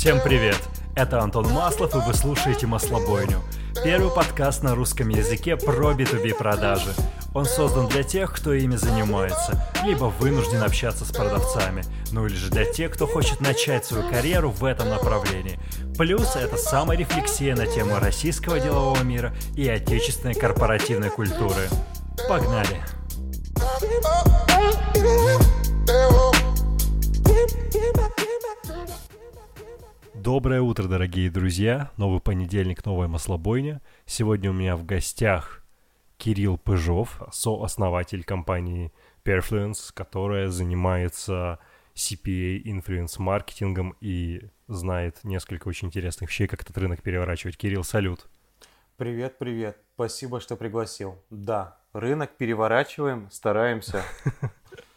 Всем привет! Это Антон Маслов, и вы слушаете «Маслобойню». Первый подкаст на русском языке про B2B продажи. Он создан для тех, кто ими занимается, либо вынужден общаться с продавцами, ну или же для тех, кто хочет начать свою карьеру в этом направлении. Плюс это саморефлексия на тему российского делового мира и отечественной корпоративной культуры. Погнали! Доброе утро, дорогие друзья! Новый понедельник, новая маслобойня. Сегодня у меня в гостях Кирилл Пыжов, сооснователь компании Perfluence, которая занимается CPA, инфлюенс-маркетингом и знает несколько очень интересных вещей, как этот рынок переворачивать. Кирилл, салют! Привет, привет. Спасибо, что пригласил. Да, рынок переворачиваем, стараемся.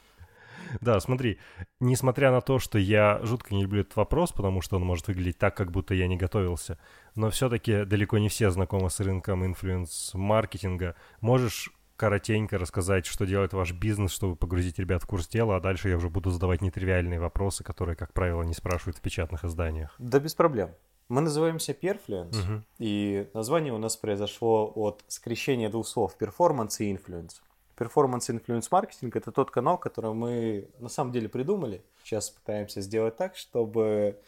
Да, смотри, несмотря на то, что я жутко не люблю этот вопрос, потому что он может выглядеть так, как будто я не готовился, но все-таки далеко не все знакомы с рынком инфлюенс-маркетинга. Можешь коротенько рассказать, что делает ваш бизнес, чтобы погрузить ребят в курс дела, а дальше я уже буду задавать нетривиальные вопросы, которые, как правило, не спрашивают в печатных изданиях. Да без проблем. Мы называемся Perfluence, угу. и название у нас произошло от скрещения двух слов performance и influence. Performance Influence Marketing – это тот канал, который мы на самом деле придумали. Сейчас пытаемся сделать так, чтобы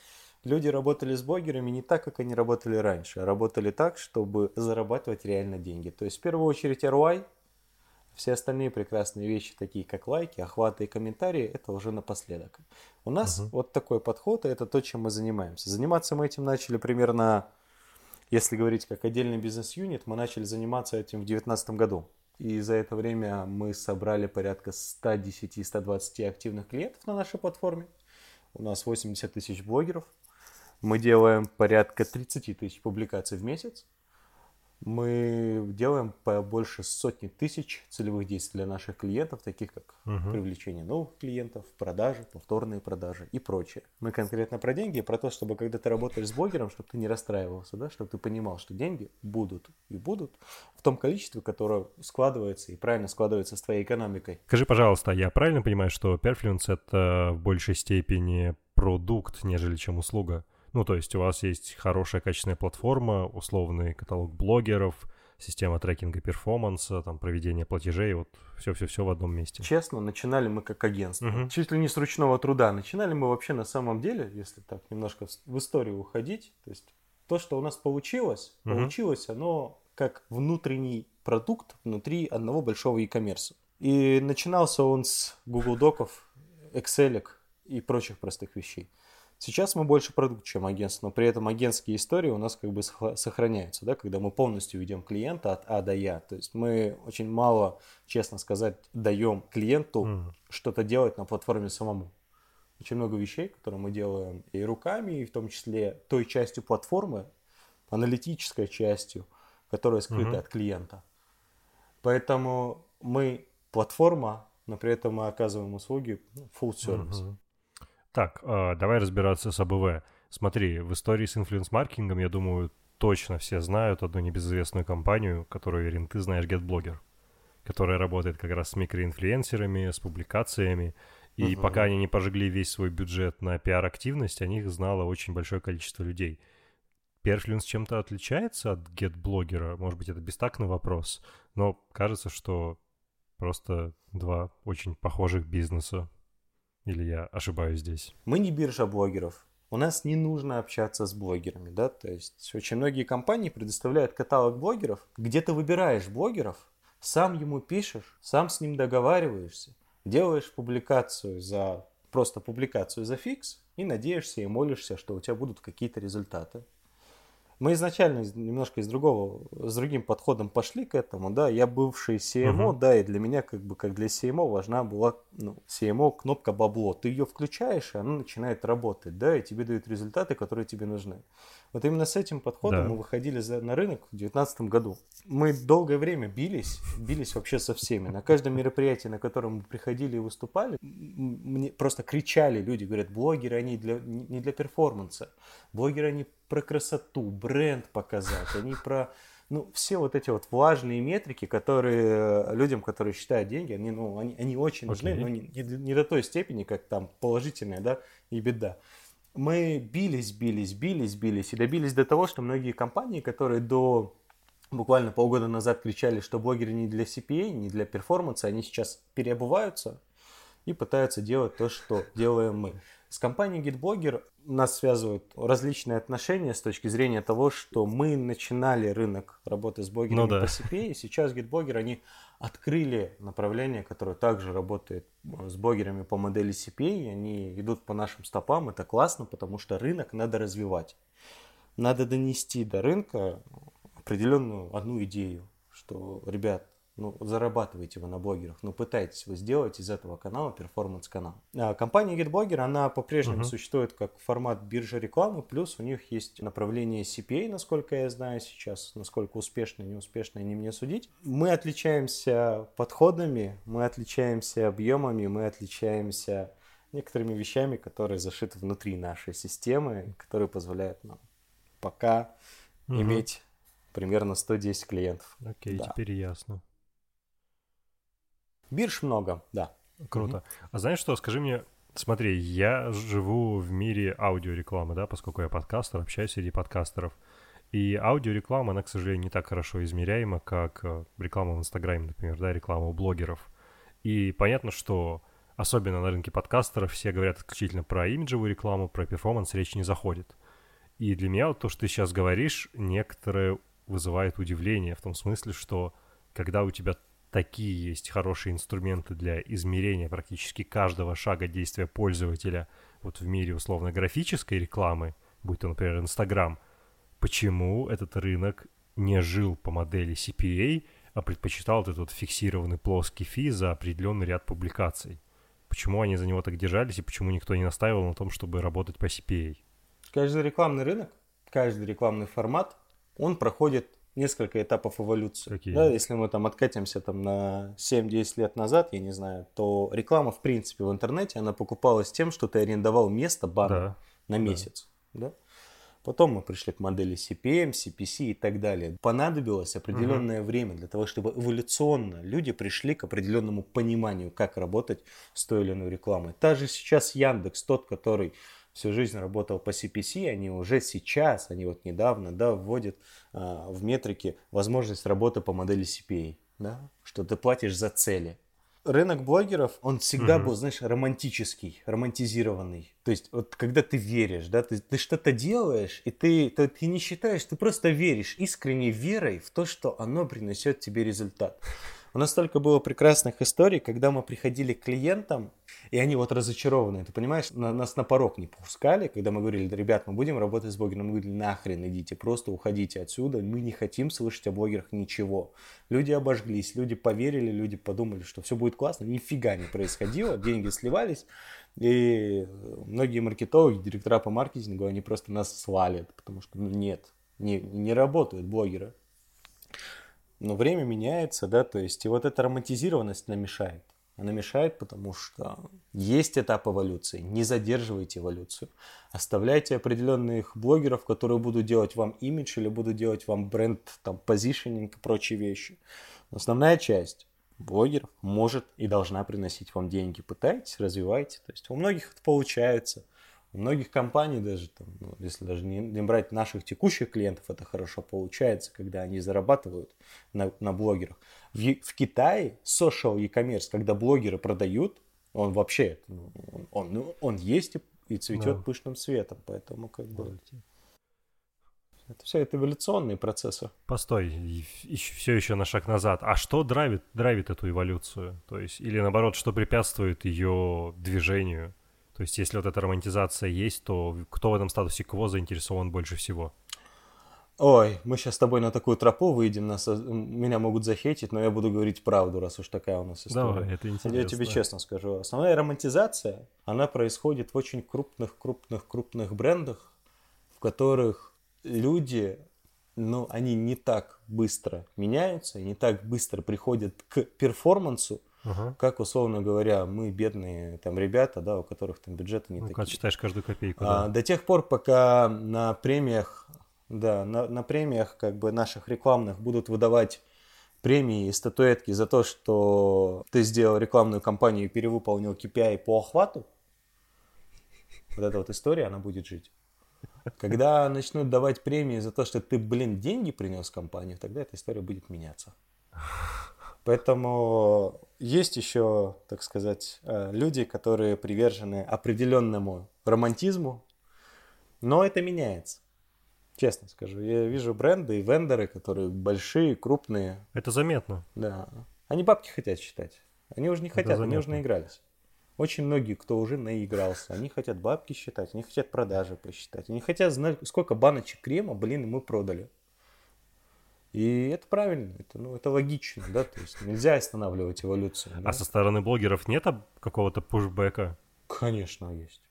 люди работали с блогерами не так, как они работали раньше, а работали так, чтобы зарабатывать реально деньги. То есть в первую очередь ROI, все остальные прекрасные вещи, такие как лайки, охваты и комментарии, это уже напоследок. У нас uh-huh. вот такой подход, и это то, чем мы занимаемся. Заниматься мы этим начали примерно, если говорить как отдельный бизнес-юнит, мы начали заниматься этим в 2019 году. И за это время мы собрали порядка 110-120 активных клиентов на нашей платформе. У нас 80 тысяч блогеров. Мы делаем порядка 30 тысяч публикаций в месяц. Мы делаем по больше сотни тысяч целевых действий для наших клиентов, таких как угу. привлечение новых клиентов, продажи, повторные продажи и прочее. Мы конкретно про деньги, про то, чтобы когда ты работаешь с блогером, чтобы ты не расстраивался, да, чтобы ты понимал, что деньги будут и будут в том количестве, которое складывается и правильно складывается с твоей экономикой. Скажи, пожалуйста, я правильно понимаю, что Perfluence это в большей степени продукт, нежели чем услуга? Ну, то есть у вас есть хорошая качественная платформа, условный каталог блогеров, система трекинга перформанса, там, проведение платежей, вот все-все-все в одном месте. Честно, начинали мы как агентство. Угу. Чуть ли не с ручного труда. Начинали мы вообще на самом деле, если так немножко в историю уходить, то есть то, что у нас получилось, угу. получилось оно как внутренний продукт внутри одного большого e-commerce. И начинался он с Google Доков, Excel и прочих простых вещей. Сейчас мы больше продукт, чем агентство, но при этом агентские истории у нас как бы сохраняются, да, когда мы полностью ведем клиента от А до Я. То есть мы очень мало, честно сказать, даем клиенту mm. что-то делать на платформе самому. Очень много вещей, которые мы делаем и руками, и в том числе той частью платформы, аналитической частью, которая скрыта mm-hmm. от клиента. Поэтому мы платформа, но при этом мы оказываем услуги full service. Mm-hmm. Так, э, давай разбираться с АБВ. Смотри, в истории с инфлюенс-маркетингом, я думаю, точно все знают одну небезызвестную компанию, которую, уверен, ты знаешь, GetBlogger, которая работает как раз с микроинфлюенсерами, с публикациями. И uh-huh. пока они не пожгли весь свой бюджет на пиар-активность, о них знало очень большое количество людей. Perfluence чем-то отличается от GetBlogger? Может быть, это бестактный вопрос, но кажется, что просто два очень похожих бизнеса. Или я ошибаюсь здесь? Мы не биржа блогеров. У нас не нужно общаться с блогерами, да, то есть очень многие компании предоставляют каталог блогеров, где ты выбираешь блогеров, сам ему пишешь, сам с ним договариваешься, делаешь публикацию за просто публикацию за фикс и надеешься и молишься, что у тебя будут какие-то результаты. Мы изначально немножко из другого, с другим подходом пошли к этому, да, я бывший CMO, uh-huh. да, и для меня, как бы, как для CMO важна была, ну, CMO кнопка бабло, ты ее включаешь, и она начинает работать, да, и тебе дают результаты, которые тебе нужны. Вот именно с этим подходом да. мы выходили за, на рынок в 2019 году. Мы долгое время бились, бились вообще со всеми. На каждом мероприятии, на котором мы приходили и выступали, мне просто кричали люди, говорят, блогеры, они для, не для перформанса, блогеры, они про красоту, бренд показать, они про ну, все вот эти вот важные метрики, которые э, людям, которые считают деньги, они, ну, они, они очень нужны, okay. но не, не, не до той степени, как там положительная, да, и беда. мы бились, бились, бились, бились и добились до того, что многие компании, которые до буквально полгода назад кричали, что блогеры не для CPA, не для перформанса, они сейчас переобуваются и пытаются делать то, что делаем мы. С компанией GitBlogger нас связывают различные отношения с точки зрения того, что мы начинали рынок работы с блогерами ну, да. по CPA, и сейчас GitBlogger, они открыли направление, которое также работает э, с блогерами по модели CPA, они идут по нашим стопам, это классно, потому что рынок надо развивать. Надо донести до рынка определенную одну идею, что, ребят, ну, зарабатываете вы на блогерах, но пытайтесь вы сделать из этого канала перформанс-канал. А компания GetBlogger, она по-прежнему uh-huh. существует как формат биржи рекламы, плюс у них есть направление CPA, насколько я знаю сейчас, насколько успешно, неуспешно, не мне судить. Мы отличаемся подходами, мы отличаемся объемами, мы отличаемся некоторыми вещами, которые зашиты внутри нашей системы, которые позволяют нам пока uh-huh. иметь примерно 110 клиентов. Окей, да. теперь ясно. Бирж много, да. Круто. Mm-hmm. А знаешь что, скажи мне, смотри, я живу в мире аудиорекламы, да, поскольку я подкастер, общаюсь среди подкастеров. И аудиореклама, она, к сожалению, не так хорошо измеряема, как э, реклама в Инстаграме, например, да, реклама у блогеров. И понятно, что особенно на рынке подкастеров все говорят исключительно про имиджевую рекламу, про перформанс речь не заходит. И для меня вот то, что ты сейчас говоришь, некоторое вызывает удивление в том смысле, что когда у тебя такие есть хорошие инструменты для измерения практически каждого шага действия пользователя вот в мире условно-графической рекламы, будь то, например, Инстаграм, почему этот рынок не жил по модели CPA, а предпочитал этот фиксированный плоский фи за определенный ряд публикаций? Почему они за него так держались и почему никто не настаивал на том, чтобы работать по CPA? Каждый рекламный рынок, каждый рекламный формат, он проходит несколько этапов эволюции. Какие? Да, если мы там откатимся там на 7-10 лет назад, я не знаю, то реклама в принципе в интернете, она покупалась тем, что ты арендовал место бана да. на месяц. Да. Да? Потом мы пришли к модели CPM, CPC и так далее. Понадобилось определенное угу. время для того, чтобы эволюционно люди пришли к определенному пониманию, как работать с той или иной рекламой. Та же сейчас Яндекс, тот, который всю жизнь работал по CPC, они уже сейчас, они вот недавно, да, вводят а, в метрики возможность работы по модели CPA, да, что ты платишь за цели. Рынок блогеров, он всегда угу. был, знаешь, романтический, романтизированный. То есть, вот когда ты веришь, да, ты, ты что-то делаешь, и ты, ты, ты не считаешь, ты просто веришь искренней верой в то, что оно принесет тебе результат. У нас столько было прекрасных историй, когда мы приходили к клиентам, и они вот разочарованы. Ты понимаешь, на, нас на порог не пускали, когда мы говорили, ребят, мы будем работать с блогером. Мы говорили, нахрен идите, просто уходите отсюда. Мы не хотим слышать о блогерах ничего. Люди обожглись, люди поверили, люди подумали, что все будет классно. Нифига не происходило, деньги сливались. И многие маркетологи, директора по маркетингу, они просто нас свалят, потому что ну, нет, не, не работают блогеры. Но время меняется, да, то есть и вот эта романтизированность она мешает. Она мешает, потому что есть этап эволюции. Не задерживайте эволюцию. Оставляйте определенных блогеров, которые будут делать вам имидж или будут делать вам бренд, там, позишнинг и прочие вещи. Но основная часть блогеров может и должна приносить вам деньги. Пытайтесь, развивайте. То есть у многих это получается. У многих компаний даже, там, ну, если даже не, не брать наших текущих клиентов, это хорошо получается, когда они зарабатывают на, на блогерах. В, в Китае social e-commerce, когда блогеры продают, он вообще, ну, он, ну, он есть и, и цветет да. пышным цветом, поэтому как бы... Это все это эволюционные процессы. Постой, все еще на шаг назад. А что драйвит, драйвит эту эволюцию? То есть, или наоборот, что препятствует ее движению? То есть, если вот эта романтизация есть, то кто в этом статусе кво заинтересован больше всего? Ой, мы сейчас с тобой на такую тропу выйдем, нас, меня могут захейтить, но я буду говорить правду, раз уж такая у нас история. Давай, это интересно. Я тебе честно скажу. Основная романтизация, она происходит в очень крупных, крупных, крупных брендах, в которых люди, ну, они не так быстро меняются, не так быстро приходят к перформансу, Ага. Как, условно говоря, мы бедные там ребята, да, у которых там бюджеты не ну, такие. считаешь каждую копейку. А, да. До тех пор, пока на премиях, да, на, на премиях как бы наших рекламных будут выдавать премии и статуэтки за то, что ты сделал рекламную кампанию и перевыполнил KPI по охвату, Вот эта вот история, она будет жить. Когда начнут давать премии за то, что ты, блин, деньги принес в компанию, тогда эта история будет меняться. Поэтому есть еще, так сказать, э, люди, которые привержены определенному романтизму, но это меняется. Честно скажу, я вижу бренды и вендоры, которые большие, крупные. Это заметно. Да. Они бабки хотят считать. Они уже не хотят, они уже наигрались. Очень многие, кто уже наигрался, они хотят бабки считать, они хотят продажи посчитать, они хотят знать, сколько баночек крема, блин, мы продали. И это правильно, это, ну, это логично, да, то есть нельзя останавливать эволюцию. Да? А со стороны блогеров нет какого-то пушбэка? Конечно, есть.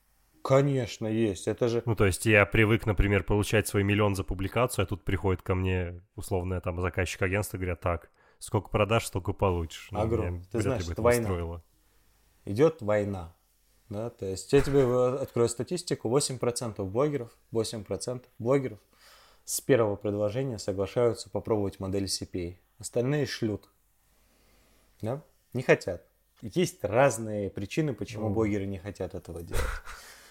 Конечно, есть. Это же... Ну, то есть я привык, например, получать свой миллион за публикацию, а тут приходит ко мне, условно, там, заказчик агентства, говорят, так, сколько продашь, столько получишь. Ну, Огромно. Ты знаешь, это война. Устроило. Идет война. Да, то есть я тебе открою статистику, 8% блогеров, 8% блогеров – с первого предложения соглашаются попробовать модель CPA. Остальные шлют. Да? Не хотят. Есть разные причины, почему ну. блогеры не хотят этого делать.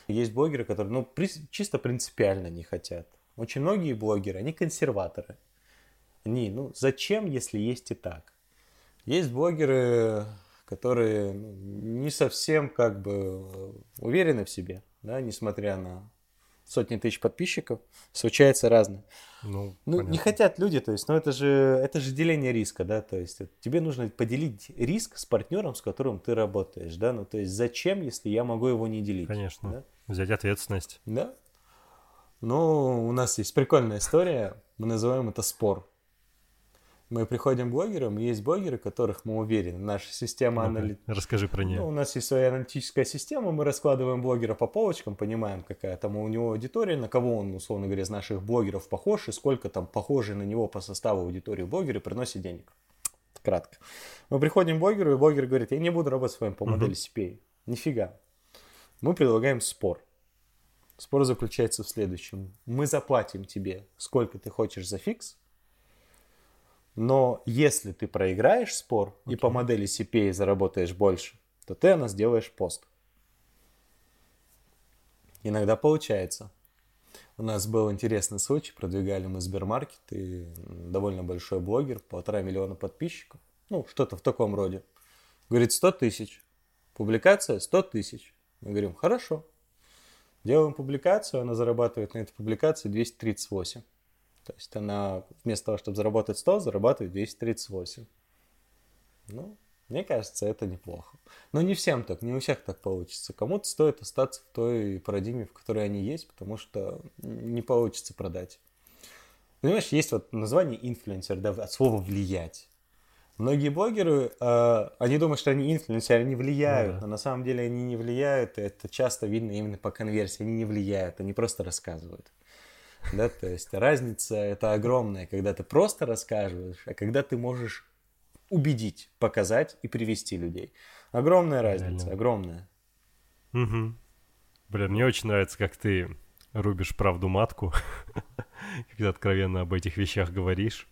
Есть блогеры, которые ну, при, чисто принципиально не хотят. Очень многие блогеры, они консерваторы. Они, ну, зачем, если есть и так? Есть блогеры, которые ну, не совсем как бы уверены в себе, да, несмотря на сотни тысяч подписчиков, случается разное. Ну, ну не хотят люди, то есть, ну это же, это же деление риска, да, то есть тебе нужно поделить риск с партнером, с которым ты работаешь, да, ну то есть зачем, если я могу его не делить? Конечно, да? Взять ответственность. Да. Ну, у нас есть прикольная история, мы называем это спор мы приходим к блогерам, и есть блогеры, которых мы уверены. Наша система аналитики... Расскажи про нее. Ну, у нас есть своя аналитическая система, мы раскладываем блогера по полочкам, понимаем, какая там у него аудитория, на кого он, условно говоря, из наших блогеров похож, и сколько там похожие на него по составу аудитории блогеры приносят денег. Кратко. Мы приходим к блогеру, и блогер говорит, я не буду работать с вами по модели CPA. Нифига. Мы предлагаем спор. Спор заключается в следующем. Мы заплатим тебе, сколько ты хочешь за фикс, но если ты проиграешь спор okay. и по модели CPA заработаешь больше, то ты о нас делаешь пост. Иногда получается. У нас был интересный случай, продвигали мы Сбермаркет, и довольно большой блогер, полтора миллиона подписчиков, ну, что-то в таком роде. Говорит, 100 тысяч. Публикация 100 тысяч. Мы говорим, хорошо. Делаем публикацию, она зарабатывает на этой публикации 238. То есть она вместо того, чтобы заработать 100, зарабатывает 238. Ну, мне кажется, это неплохо. Но не всем так, не у всех так получится. Кому-то стоит остаться в той парадигме, в которой они есть, потому что не получится продать. Понимаешь, есть вот название инфлюенсер, да, от слова влиять. Многие блогеры, э, они думают, что они инфлюенсеры, они влияют, ну, да. но на самом деле они не влияют, и это часто видно именно по конверсии, они не влияют, они просто рассказывают. Да, то есть разница это огромная, когда ты просто рассказываешь, а когда ты можешь убедить, показать и привести людей. Огромная разница, Реально. огромная. Угу. Блин, мне очень нравится, как ты рубишь правду матку, когда откровенно об этих вещах говоришь.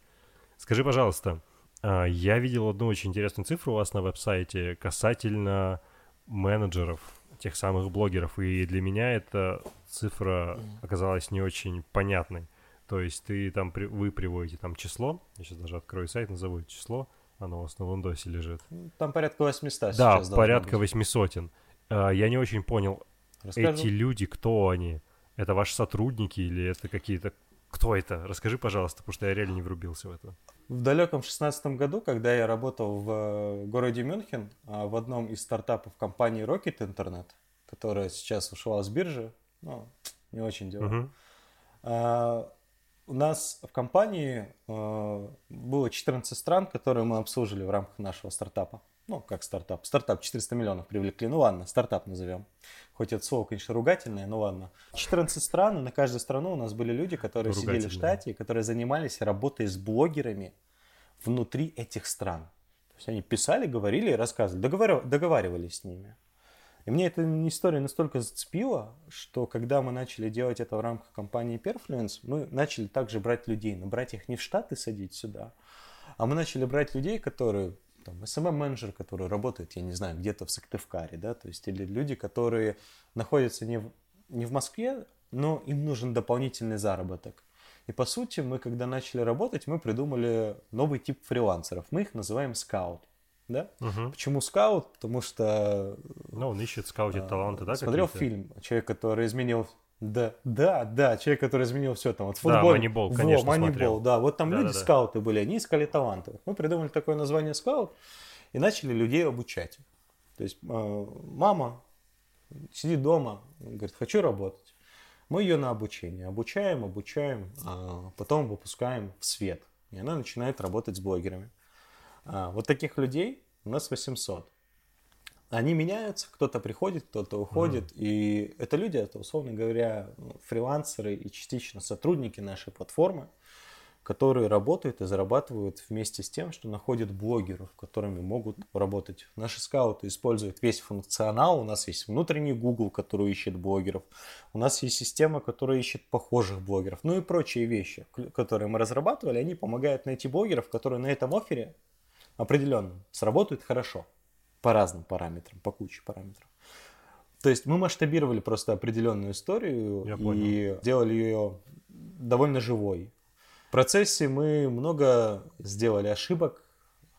Скажи, пожалуйста, я видел одну очень интересную цифру у вас на веб-сайте касательно менеджеров тех самых блогеров. И для меня эта цифра оказалась не очень понятной. То есть ты там, вы приводите там число, я сейчас даже открою сайт, назову число, оно у вас на Windows лежит. Там порядка 800 Да, порядка 800. А, я не очень понял, Расскажу. эти люди, кто они? Это ваши сотрудники или это какие-то... Кто это? Расскажи, пожалуйста, потому что я реально не врубился в это. В далеком шестнадцатом году, когда я работал в э, городе Мюнхен, а, в одном из стартапов компании Rocket Internet, которая сейчас ушла с биржи, ну, не очень дело. Uh-huh. У нас в компании э, было 14 стран, которые мы обслужили в рамках нашего стартапа. Ну, как стартап. Стартап 400 миллионов привлекли. Ну ладно, стартап назовем. Хоть это слово, конечно, ругательное, но ладно. 14 стран, и на каждую страну у нас были люди, которые сидели в штате, которые занимались работой с блогерами внутри этих стран. То есть они писали, говорили и рассказывали, договар... договаривались с ними. И мне эта история настолько зацепила, что когда мы начали делать это в рамках компании Perfluence, мы начали также брать людей, но брать их не в Штаты садить сюда, а мы начали брать людей, которые там, SMM-менеджер, который работает, я не знаю, где-то в Сыктывкаре, да, то есть или люди, которые находятся не в не в Москве, но им нужен дополнительный заработок. И по сути, мы когда начали работать, мы придумали новый тип фрилансеров. Мы их называем скаут. Да? Угу. Почему скаут? Потому что... Ну, он ищет, скаутит а, таланты, да? Смотрел фильм «Человек, который изменил да, да, да, человек, который изменил все там. Вот футбол. Да, Moneyball, конечно, Во, Moneyball, смотрел. да. Вот там Да, люди да, да. скауты были, они искали таланты. Мы придумали такое название скаут и начали людей обучать. То есть э, мама сидит дома, говорит, хочу работать. Мы ее на обучение обучаем, обучаем, а потом выпускаем в свет. И она начинает работать с блогерами. А, вот таких людей у нас 800. Они меняются, кто-то приходит, кто-то уходит. И это люди, это, условно говоря, ну, фрилансеры и частично сотрудники нашей платформы, которые работают и зарабатывают вместе с тем, что находят блогеров, которыми могут работать. Наши скауты используют весь функционал. У нас есть внутренний Google, который ищет блогеров. У нас есть система, которая ищет похожих блогеров. Ну и прочие вещи, которые мы разрабатывали, они помогают найти блогеров, которые на этом оффере определенном сработают хорошо. По разным параметрам, по куче параметров. То есть мы масштабировали просто определенную историю Я и понял. делали ее довольно живой. В процессе мы много сделали ошибок,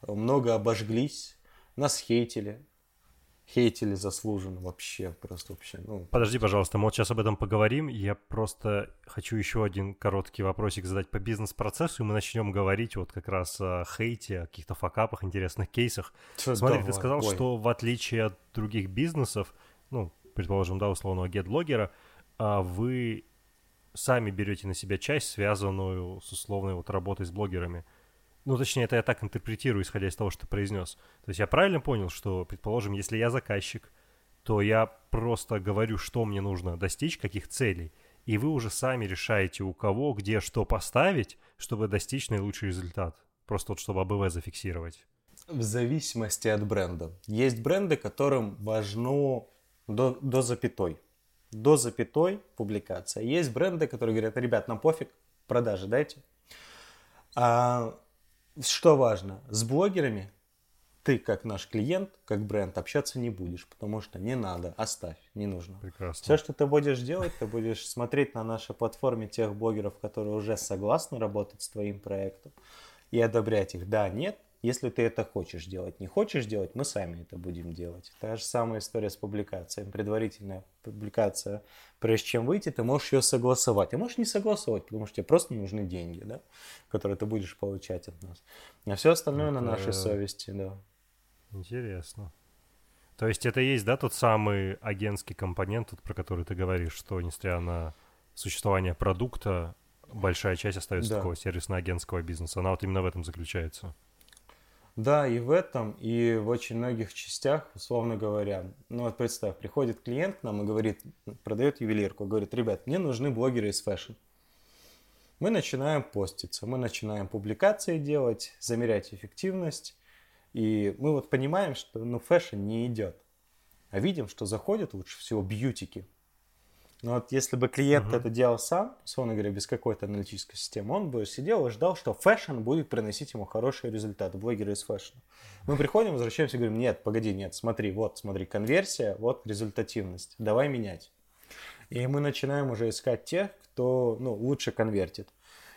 много обожглись, нас хейтили. Хейтили заслуженно вообще, просто вообще. Ну, Подожди, пожалуйста, мы вот сейчас об этом поговорим. Я просто хочу еще один короткий вопросик задать по бизнес-процессу, и мы начнем говорить вот как раз о хейте, о каких-то факапах, интересных кейсах. Чё, Смотри, ты давай, сказал, ой. что в отличие от других бизнесов, ну, предположим, да, условного гет-блогера, а, вы сами берете на себя часть, связанную с условной вот работой с блогерами. Ну, точнее, это я так интерпретирую, исходя из того, что ты произнес. То есть я правильно понял, что, предположим, если я заказчик, то я просто говорю, что мне нужно достичь, каких целей, и вы уже сами решаете, у кого, где, что поставить, чтобы достичь наилучший результат. Просто вот чтобы АБВ зафиксировать. В зависимости от бренда. Есть бренды, которым важно до, до запятой. До запятой публикация. Есть бренды, которые говорят, ребят, нам пофиг, продажи дайте. А, что важно? С блогерами ты, как наш клиент, как бренд, общаться не будешь, потому что не надо, оставь, не нужно. Прекрасно. Все, что ты будешь делать, ты будешь смотреть на нашей платформе тех блогеров, которые уже согласны работать с твоим проектом и одобрять их. Да, нет. Если ты это хочешь делать, не хочешь делать, мы сами это будем делать. Та же самая история с публикацией. Предварительная публикация, прежде чем выйти, ты можешь ее согласовать. А можешь не согласовать, потому что тебе просто нужны деньги, да, которые ты будешь получать от нас. А все остальное на Это- нашей совести, да. Интересно. То есть это и есть, да, тот самый агентский компонент, вот, про который ты говоришь, что несмотря на существование продукта, большая часть остается Да. такого сервисно-агентского бизнеса. Она вот именно в этом заключается. Да, и в этом, и в очень многих частях, условно говоря. Ну вот представь, приходит клиент к нам и говорит, продает ювелирку, говорит, ребят, мне нужны блогеры из fashion. Мы начинаем поститься, мы начинаем публикации делать, замерять эффективность. И мы вот понимаем, что ну, fashion не идет. А видим, что заходят лучше всего beauty ки. Но вот если бы клиент Мгм. это делал сам, условно говоря, без какой-то аналитической системы, он бы сидел и ждал, что fashion будет приносить ему хороший результат, блогеры из fashion а. Мы приходим, возвращаемся и говорим, нет, погоди, нет, смотри, вот, смотри, конверсия, вот результативность, давай менять. И мы начинаем уже искать тех, кто ну, лучше конвертит.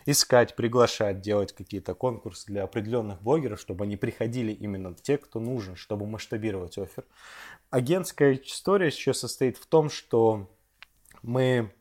Искать, приглашать, делать какие-то конкурсы для определенных блогеров, чтобы они приходили именно те, кто нужен, чтобы масштабировать оффер. Агентская история еще состоит в том, что мы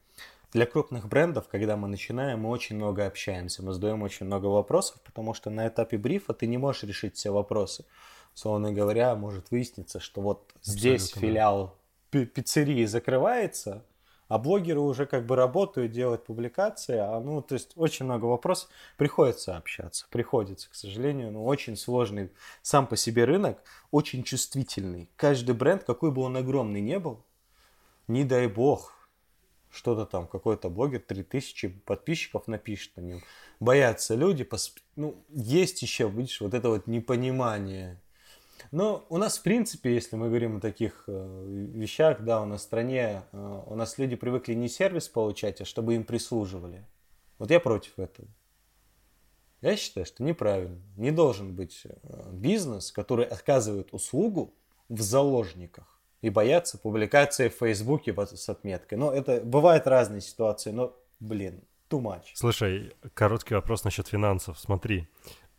для крупных брендов, когда мы начинаем, мы очень много общаемся, мы задаем очень много вопросов, потому что на этапе брифа ты не можешь решить все вопросы. Условно говоря, может выясниться, что вот здесь Абсолютно, да. филиал пи- пиццерии закрывается, а блогеры уже как бы работают, делают публикации, а ну, то есть очень много вопросов. Приходится общаться, приходится, к сожалению, ну, очень сложный сам по себе рынок, очень чувствительный. Каждый бренд, какой бы он огромный не был, не дай бог, что-то там, какой-то блогер 3000 подписчиков напишет на нем. Боятся люди, пос- ну, есть еще, видишь, вот это вот непонимание. Но у нас, в принципе, если мы говорим о таких э, вещах, да, у нас в стране, э, у нас люди привыкли не сервис получать, а чтобы им прислуживали. Вот я против этого. Я считаю, что неправильно. Не должен быть э, бизнес, который оказывает услугу в заложниках. И боятся публикации в Фейсбуке с отметкой. Но это бывают разные ситуации, но, блин, too much. Слушай, короткий вопрос насчет финансов. Смотри,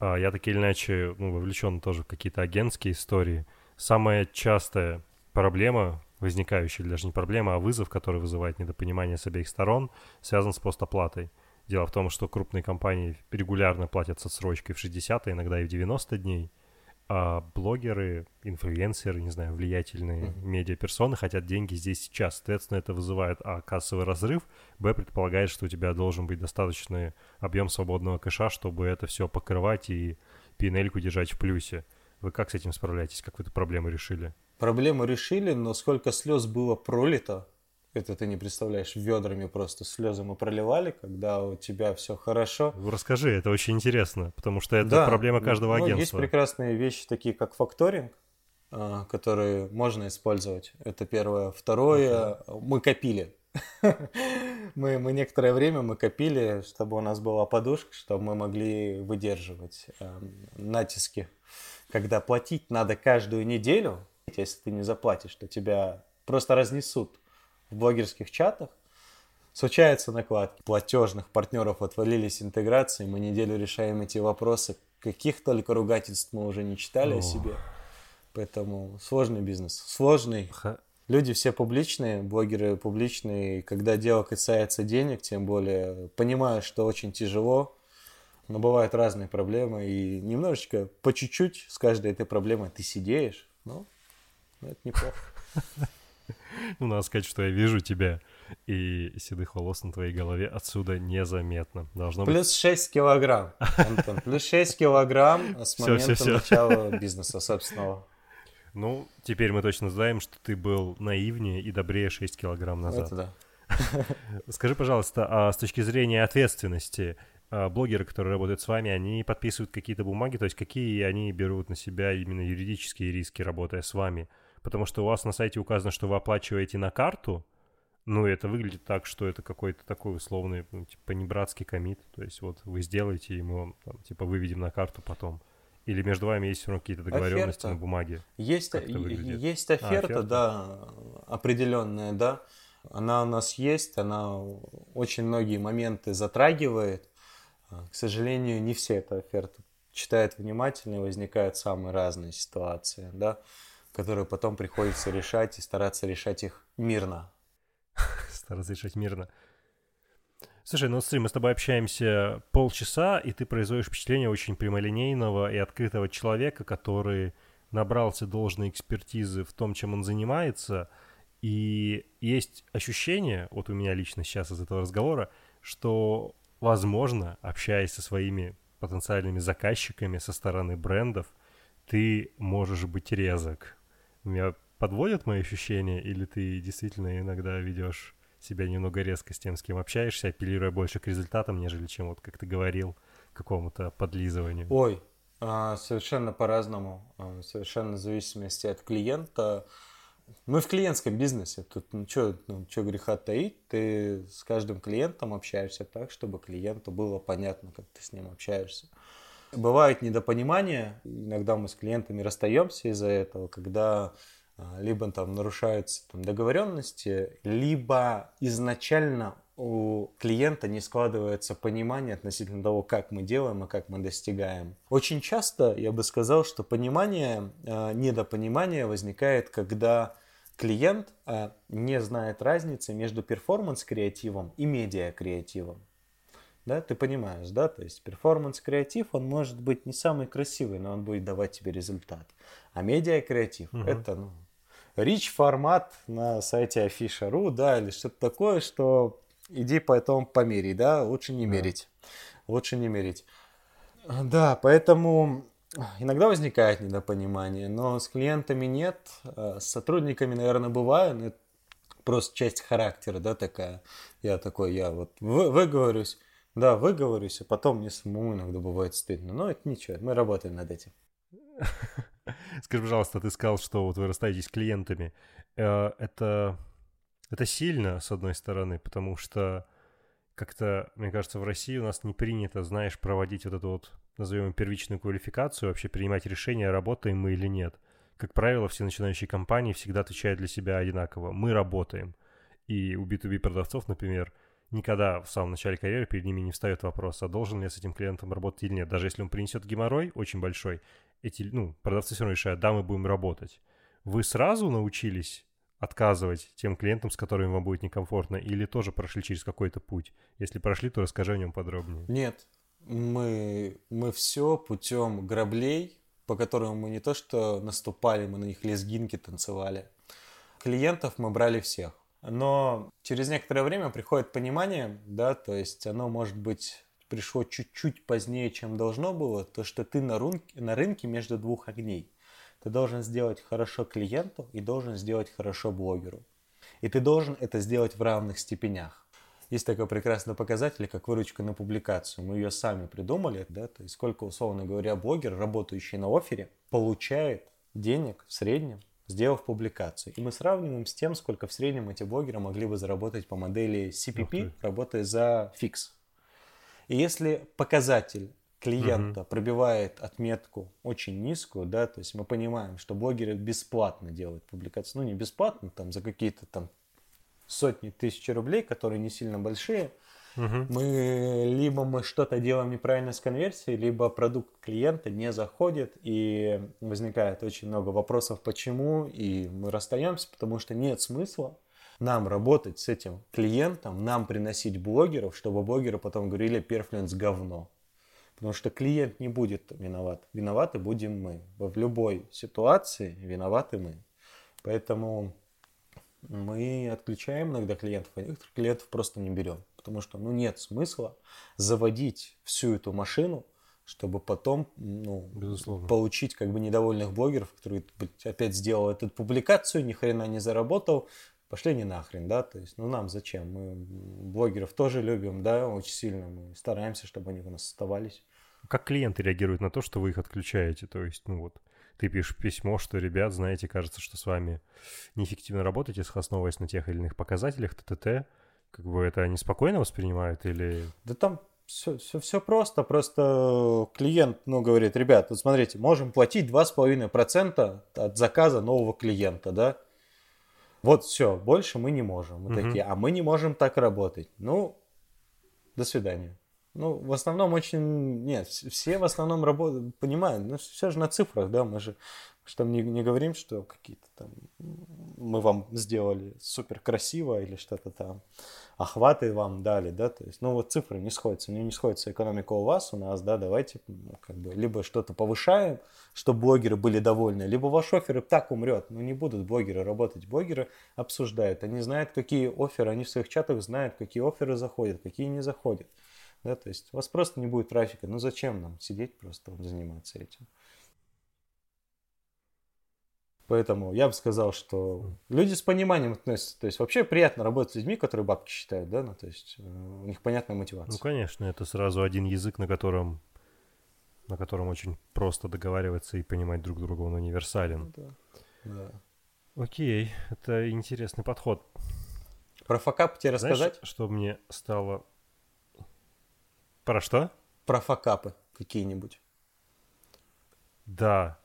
а, я так или иначе ну, вовлечен тоже в какие-то агентские истории. Самая частая проблема, возникающая, даже не проблема, а вызов, который вызывает недопонимание с обеих сторон, связан с постоплатой. Дело в том, что крупные компании регулярно платят с отсрочкой в 60, а иногда и в 90 дней а блогеры, инфлюенсеры, не знаю, влиятельные mm-hmm. медиаперсоны хотят деньги здесь сейчас. Соответственно, это вызывает, а, кассовый разрыв, б, предполагает, что у тебя должен быть достаточный объем свободного кэша, чтобы это все покрывать и пинельку держать в плюсе. Вы как с этим справляетесь? Как вы эту проблему решили? Проблему решили, но сколько слез было пролито это ты не представляешь, ведрами просто слезы мы проливали, когда у тебя все хорошо. Ну, расскажи, это очень интересно, потому что это да, проблема каждого ну, агентства. Есть прекрасные вещи, такие как факторинг, а, которые можно использовать. Это первое. Второе, uh-huh. мы копили. мы, мы некоторое время мы копили, чтобы у нас была подушка, чтобы мы могли выдерживать э, натиски. Когда платить надо каждую неделю, если ты не заплатишь, то тебя просто разнесут в блогерских чатах. Случаются накладки. Платежных партнеров отвалились интеграции. Мы неделю решаем эти вопросы. Каких только ругательств мы уже не читали о, о себе. Поэтому сложный бизнес. Сложный. Ха. Люди все публичные, блогеры публичные. Когда дело касается денег, тем более, понимаю, что очень тяжело. Но бывают разные проблемы. И немножечко, по чуть-чуть с каждой этой проблемой ты сидеешь. Ну, это неплохо. Ну, надо сказать, что я вижу тебя, и седых волос на твоей голове отсюда незаметно. Должно плюс быть... 6 килограмм, Антон, плюс 6 килограмм с момента все, все, начала бизнеса собственного. Ну, теперь мы точно знаем, что ты был наивнее и добрее 6 килограмм назад. Это да. Скажи, пожалуйста, а с точки зрения ответственности, а, блогеры, которые работают с вами, они подписывают какие-то бумаги, то есть какие они берут на себя именно юридические риски, работая с вами? Потому что у вас на сайте указано, что вы оплачиваете на карту, ну, это выглядит так, что это какой-то такой условный, ну, типа, небратский комит. То есть вот вы сделаете, и мы вам, там, типа, выведем на карту потом. Или между вами есть все равно какие-то договоренности оферта. на бумаге? Есть, есть оферта, а, оферта, да, определенная, да. Она у нас есть, она очень многие моменты затрагивает. К сожалению, не все эту оферту читают внимательно, и возникают самые разные ситуации, да которые потом приходится решать и стараться решать их мирно. Стараться решать мирно. Слушай, ну смотри, мы с тобой общаемся полчаса, и ты производишь впечатление очень прямолинейного и открытого человека, который набрался должной экспертизы в том, чем он занимается, и есть ощущение, вот у меня лично сейчас из этого разговора, что, возможно, общаясь со своими потенциальными заказчиками со стороны брендов, ты можешь быть резок, меня подводят мои ощущения, или ты действительно иногда ведешь себя немного резко с тем, с кем общаешься, апеллируя больше к результатам, нежели чем, вот как ты говорил, какому-то подлизыванию? Ой, а, совершенно по-разному, а, совершенно в зависимости от клиента. Мы в клиентском бизнесе, тут ну что ну, чё греха таить, ты с каждым клиентом общаешься так, чтобы клиенту было понятно, как ты с ним общаешься. Бывают недопонимания, иногда мы с клиентами расстаемся из-за этого, когда а, либо там нарушаются там, договоренности, либо изначально у клиента не складывается понимание относительно того, как мы делаем и как мы достигаем. Очень часто я бы сказал, что понимание, а, недопонимание возникает, когда клиент а, не знает разницы между перформанс-креативом и медиа-креативом да, ты понимаешь, да, то есть перформанс-креатив, он может быть не самый красивый, но он будет давать тебе результат. А медиа-креатив угу. это, ну, rich формат на сайте afisha.ru, да, или что-то такое, что иди потом померяй, да, лучше не мерить, лучше не мерить. Да, поэтому иногда возникает недопонимание, но с клиентами нет, а с сотрудниками, наверное, бывает, это просто часть характера, да, такая. Я такой, я вот выговорюсь, да, выговорюсь, а потом мне самому иногда бывает стыдно. Но это ничего, мы работаем над этим. Скажи, пожалуйста, ты сказал, что вот вы расстаетесь с клиентами. Э, это, это сильно, с одной стороны, потому что как-то, мне кажется, в России у нас не принято, знаешь, проводить вот эту вот, назовем первичную квалификацию, вообще принимать решение, работаем мы или нет. как правило, все начинающие компании всегда отвечают для себя одинаково. Мы работаем. И у B2B продавцов, например, никогда в самом начале карьеры перед ними не встает вопрос, а должен ли я с этим клиентом работать или нет. Даже если он принесет геморрой очень большой, эти, ну, продавцы все равно решают, да, мы будем работать. Вы сразу научились отказывать тем клиентам, с которыми вам будет некомфортно, или тоже прошли через какой-то путь? Если прошли, то расскажи о нем подробнее. Нет, мы, мы все путем граблей, по которым мы не то что наступали, мы на них лезгинки танцевали. Клиентов мы брали всех. Но через некоторое время приходит понимание, да, то есть оно может быть пришло чуть-чуть позднее, чем должно было, то что ты на рынке, на рынке между двух огней. Ты должен сделать хорошо клиенту и должен сделать хорошо блогеру. И ты должен это сделать в равных степенях. Есть такой прекрасный показатель, как выручка на публикацию. Мы ее сами придумали, да, то есть сколько, условно говоря, блогер, работающий на офере, получает денег в среднем сделав публикацию. И мы сравниваем с тем, сколько в среднем эти блогеры могли бы заработать по модели CPP, работая за фикс. И если показатель клиента угу. пробивает отметку очень низкую, да, то есть мы понимаем, что блогеры бесплатно делают публикации, ну не бесплатно, там за какие-то там сотни тысяч рублей, которые не сильно большие, Угу. Мы либо мы что-то делаем неправильно с конверсией, либо продукт клиента не заходит, и возникает очень много вопросов, почему, и мы расстаемся, потому что нет смысла нам работать с этим клиентом, нам приносить блогеров, чтобы блогеры потом говорили «перфлинс говно». Потому что клиент не будет виноват. Виноваты будем мы. В любой ситуации виноваты мы. Поэтому мы отключаем иногда клиентов, а некоторых клиентов просто не берем потому что ну, нет смысла заводить всю эту машину, чтобы потом ну, получить как бы недовольных блогеров, которые опять сделал эту публикацию, ни хрена не заработал, пошли не нахрен, да, то есть, ну нам зачем, мы блогеров тоже любим, да, очень сильно, мы стараемся, чтобы они у нас оставались. Как клиенты реагируют на то, что вы их отключаете, то есть, ну вот, ты пишешь письмо, что, ребят, знаете, кажется, что с вами неэффективно работаете, основываясь на тех или иных показателях, т.т.т., как бы это они спокойно воспринимают или... Да там все, все, все просто, просто клиент, ну, говорит, ребят, вот смотрите, можем платить 2,5% от заказа нового клиента, да? Вот все, больше мы не можем. Мы угу. такие, а мы не можем так работать. Ну, до свидания. Ну, в основном очень... Нет, все в основном работают, понимают, ну, все же на цифрах, да, мы же что там не, не говорим, что какие-то там мы вам сделали супер красиво или что-то там, охваты вам дали, да, то есть, ну вот цифры не сходятся, не, не сходится экономика у вас, у нас, да, давайте как бы либо что-то повышаем, чтобы блогеры были довольны, либо ваш офер и так умрет, ну не будут блогеры работать, блогеры обсуждают, они знают, какие оферы, они в своих чатах знают, какие оферы заходят, какие не заходят, да, то есть у вас просто не будет трафика, ну зачем нам сидеть просто заниматься этим? Поэтому я бы сказал, что люди с пониманием относятся. То есть вообще приятно работать с людьми, которые бабки считают, да, ну то есть э, у них понятная мотивация. Ну конечно, это сразу один язык, на котором на котором очень просто договариваться и понимать друг друга, он универсален. Да. да. Окей, это интересный подход. Про факап тебе Знаешь, рассказать? что мне стало... Про что? Про факапы какие-нибудь. Да,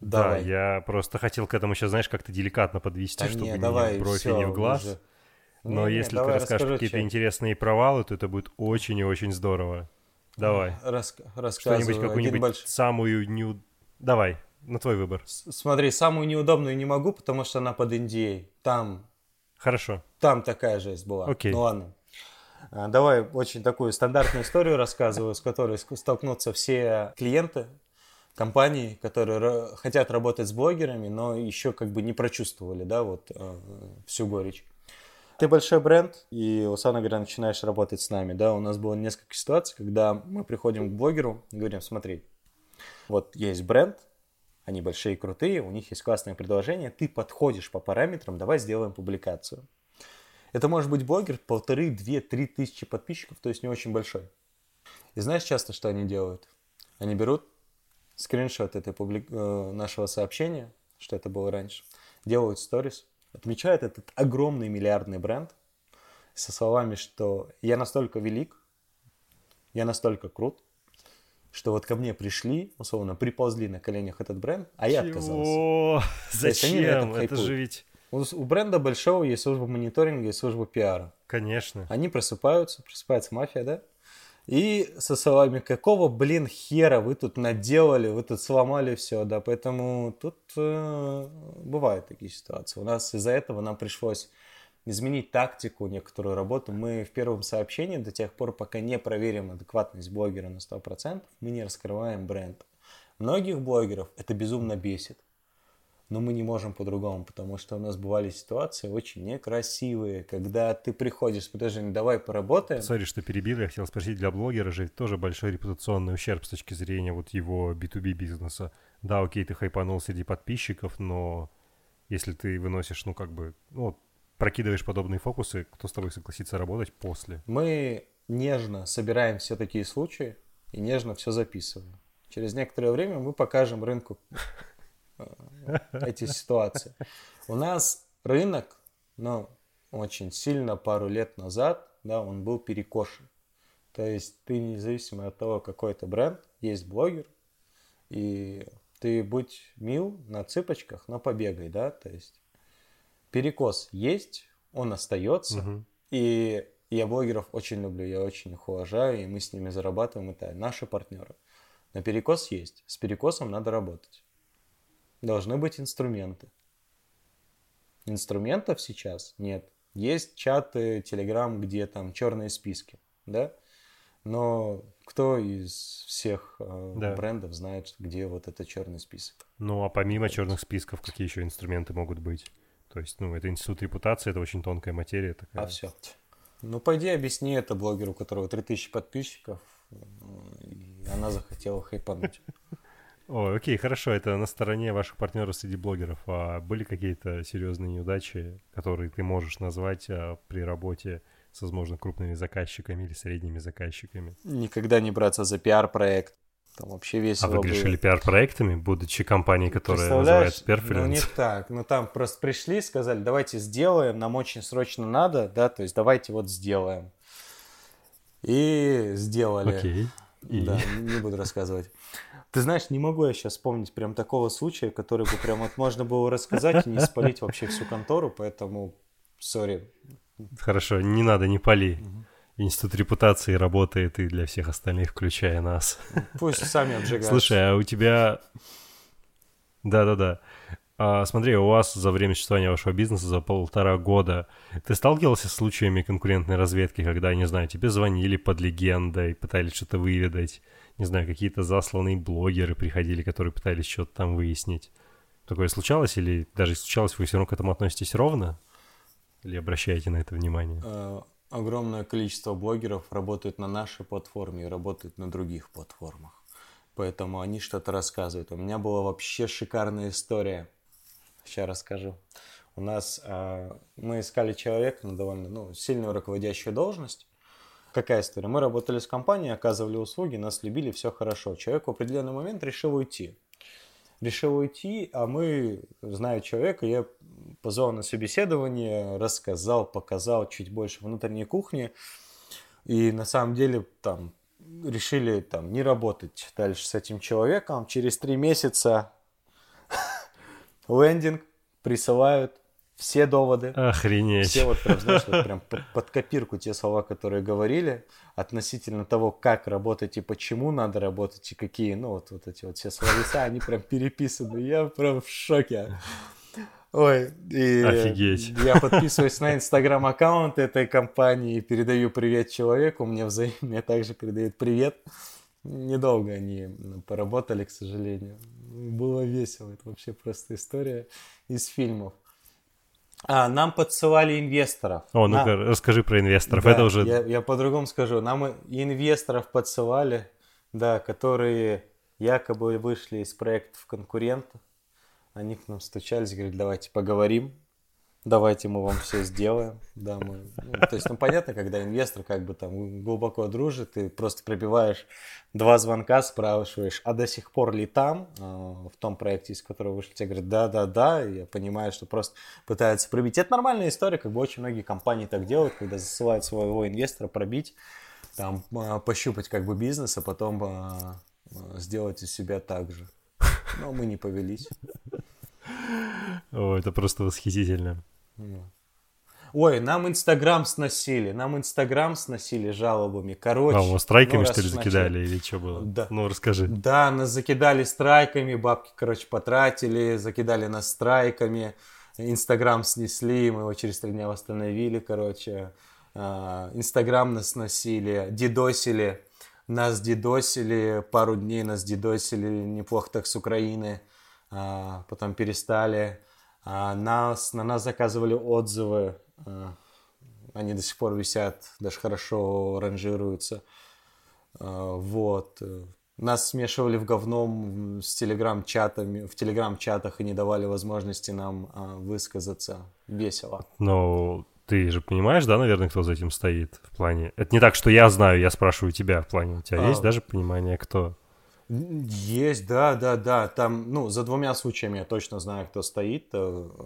Давай. Да, я просто хотел к этому сейчас, знаешь, как-то деликатно подвести, да чтобы не, давай, в бровь все, и не в глаз. Уже. Но не, если не, ты расскажешь какие-то интересные провалы, то это будет очень и очень здорово. Давай. Рас, Что-нибудь, какую-нибудь больш... самую не... Давай, на твой выбор. Смотри, самую неудобную не могу, потому что она под NDA. Там... Хорошо. Там такая жесть была. Окей. Ну ладно. А, давай очень такую стандартную историю рассказываю, с которой столкнутся все клиенты компаний, которые хотят работать с блогерами, но еще как бы не прочувствовали, да, вот э, всю горечь. Ты большой бренд, и, условно говоря, начинаешь работать с нами, да, у нас было несколько ситуаций, когда мы приходим к блогеру и говорим, смотри, вот есть бренд, они большие и крутые, у них есть классное предложение, ты подходишь по параметрам, давай сделаем публикацию. Это может быть блогер полторы, две, три тысячи подписчиков, то есть не очень большой. И знаешь часто, что они делают? Они берут скриншот этой публи... Э, нашего сообщения, что это было раньше, делают сторис, отмечают этот огромный миллиардный бренд со словами, что я настолько велик, я настолько крут, что вот ко мне пришли, условно, приползли на коленях этот бренд, а я Чего? отказался. Зачем? Это же ведь... У, у бренда большого есть служба мониторинга и служба пиара. Конечно. Они просыпаются, просыпается мафия, да? И со словами, какого, блин, хера вы тут наделали, вы тут сломали все, да, поэтому тут э, бывают такие ситуации. У нас из-за этого нам пришлось изменить тактику, некоторую работу. Мы в первом сообщении до тех пор, пока не проверим адекватность блогера на 100%, мы не раскрываем бренд. Многих блогеров это безумно бесит. Но мы не можем по-другому, потому что у нас бывали ситуации очень некрасивые, когда ты приходишь, подожди, ну давай поработаем. Сори, что перебил, я хотел спросить, для блогера же тоже большой репутационный ущерб с точки зрения вот его B2B бизнеса. Да, окей, ты хайпанул среди подписчиков, но если ты выносишь, ну как бы, ну, прокидываешь подобные фокусы, кто с тобой согласится работать после? Мы нежно собираем все такие случаи и нежно все записываем. Через некоторое время мы покажем рынку эти ситуации. У нас рынок, ну, очень сильно пару лет назад, да, он был перекошен. То есть ты независимо от того, какой это бренд, есть блогер, и ты будь мил на цыпочках, но побегай, да, то есть перекос есть, он остается, Мгм. и я блогеров очень люблю, я очень их уважаю, и мы с ними зарабатываем, это наши партнеры. Но перекос есть, с перекосом надо работать. Должны быть инструменты. Инструментов сейчас нет. Есть чаты, телеграм, где там черные списки, да? Но кто из всех э, Да. брендов знает, где вот это черный список? Ну, а помимо черных списков, какие еще инструменты могут быть? То есть, ну, это институт репутации, это очень тонкая материя такая. А все. Ну, пойди объясни это блогеру, у которого 3000 подписчиков, и она захотела хайпануть. О, окей, хорошо, это на стороне ваших партнеров среди блогеров. А были какие-то серьезные неудачи, которые ты можешь назвать а, при работе с, возможно, крупными заказчиками или средними заказчиками? Никогда не браться за пиар-проект. Там вообще А весело вы было. грешили пиар-проектами, будучи компанией, которая Представляешь? называется Ну, не Perfluence? так. Ну, там просто пришли, сказали, давайте сделаем, нам очень срочно надо, да, то есть давайте вот сделаем. И сделали. Окей. И- Да, не буду рассказывать. Ты знаешь, не могу я сейчас вспомнить прям такого случая, который бы прям вот можно было рассказать и не спалить вообще всю контору, поэтому, сори. Хорошо, не надо, не пали. Институт репутации работает и для всех остальных, включая нас. Пусть сами обжигаются. Слушай, а у тебя... Да-да-да. А, смотри, у вас за время существования вашего бизнеса, за полтора года, ты сталкивался с случаями конкурентной разведки, когда, не знаю, тебе звонили под легендой, пытались что-то выведать, не знаю, какие-то засланные блогеры приходили, которые пытались что-то там выяснить. Такое случалось или даже случалось, вы все равно к этому относитесь ровно? Или обращаете на это внимание? Э, огромное количество блогеров работают на нашей платформе и работают на других платформах. Поэтому они что-то рассказывают. У меня была вообще шикарная история. Сейчас расскажу. У нас э, мы искали человека на довольно ну, сильную руководящую должность. Какая история? Мы работали с компанией, оказывали услуги, нас любили, все хорошо. Человек в определенный момент решил уйти. Решил уйти, а мы, зная человека, я позвал на собеседование, рассказал, показал чуть больше внутренней кухни. И на самом деле там решили там не работать дальше с этим человеком. Через три месяца лендинг присылают все доводы. Охренеть. Все вот прям, знаешь, вот прям под, под копирку те слова, которые говорили относительно того, как работать и почему надо работать, и какие, ну, вот, вот эти вот все словеса, они прям переписаны. Я прям в шоке. Ой, и Офигеть. я подписываюсь на инстаграм-аккаунт этой компании и передаю привет человеку, мне взаимно также передают привет. Недолго они поработали, к сожалению. Было весело, это вообще просто история из фильмов. А, нам подсылали инвесторов. О, На- ну-ка, расскажи про инвесторов. да, это уже... Я, я по-другому скажу. Нам инвесторов подсылали, да, которые якобы вышли из проектов конкурентов. Они к нам стучались, говорят, давайте поговорим, давайте мы вам все сделаем. Да, мы... ну, то есть, ну, понятно, когда инвестор как бы там глубоко дружит, ты просто пробиваешь два звонка, спрашиваешь, а до сих пор ли там, э, в том проекте, из которого вышли, тебе говорят, да-да-да, я понимаю, что просто пытаются пробить. Это нормальная история, как бы очень многие компании так делают, когда засылают своего инвестора пробить, там, э, пощупать как бы бизнес, а потом э, сделать из себя так же. Но мы не повелись. О, это просто восхитительно. Ой, нам Инстаграм сносили, нам Инстаграм сносили жалобами. Короче. А, его страйками, ну, что ли, закидали начали... или что было? Да. Ну, расскажи. Да, нас закидали страйками, бабки, короче, потратили, закидали нас страйками. Инстаграм снесли, мы его через три дня восстановили, короче. А, Инстаграм нас сносили, дидосили. Нас дидосили, пару дней нас дидосили, неплохо так с Украины. А, потом перестали. Нас, на нас заказывали отзывы Э, они до сих пор висят, даже хорошо ранжируются. Э, вот. Нас смешивали в говном с телеграм-чатами, в телеграм-чатах и не давали возможности нам высказаться весело. Ну, ты же понимаешь, да, наверное, кто за этим стоит в плане... Это не так, что я знаю, я спрашиваю тебя в плане. У тебя а... есть даже понимание, кто? Есть, да, да, да. Там, ну, за двумя случаями я точно знаю, кто стоит.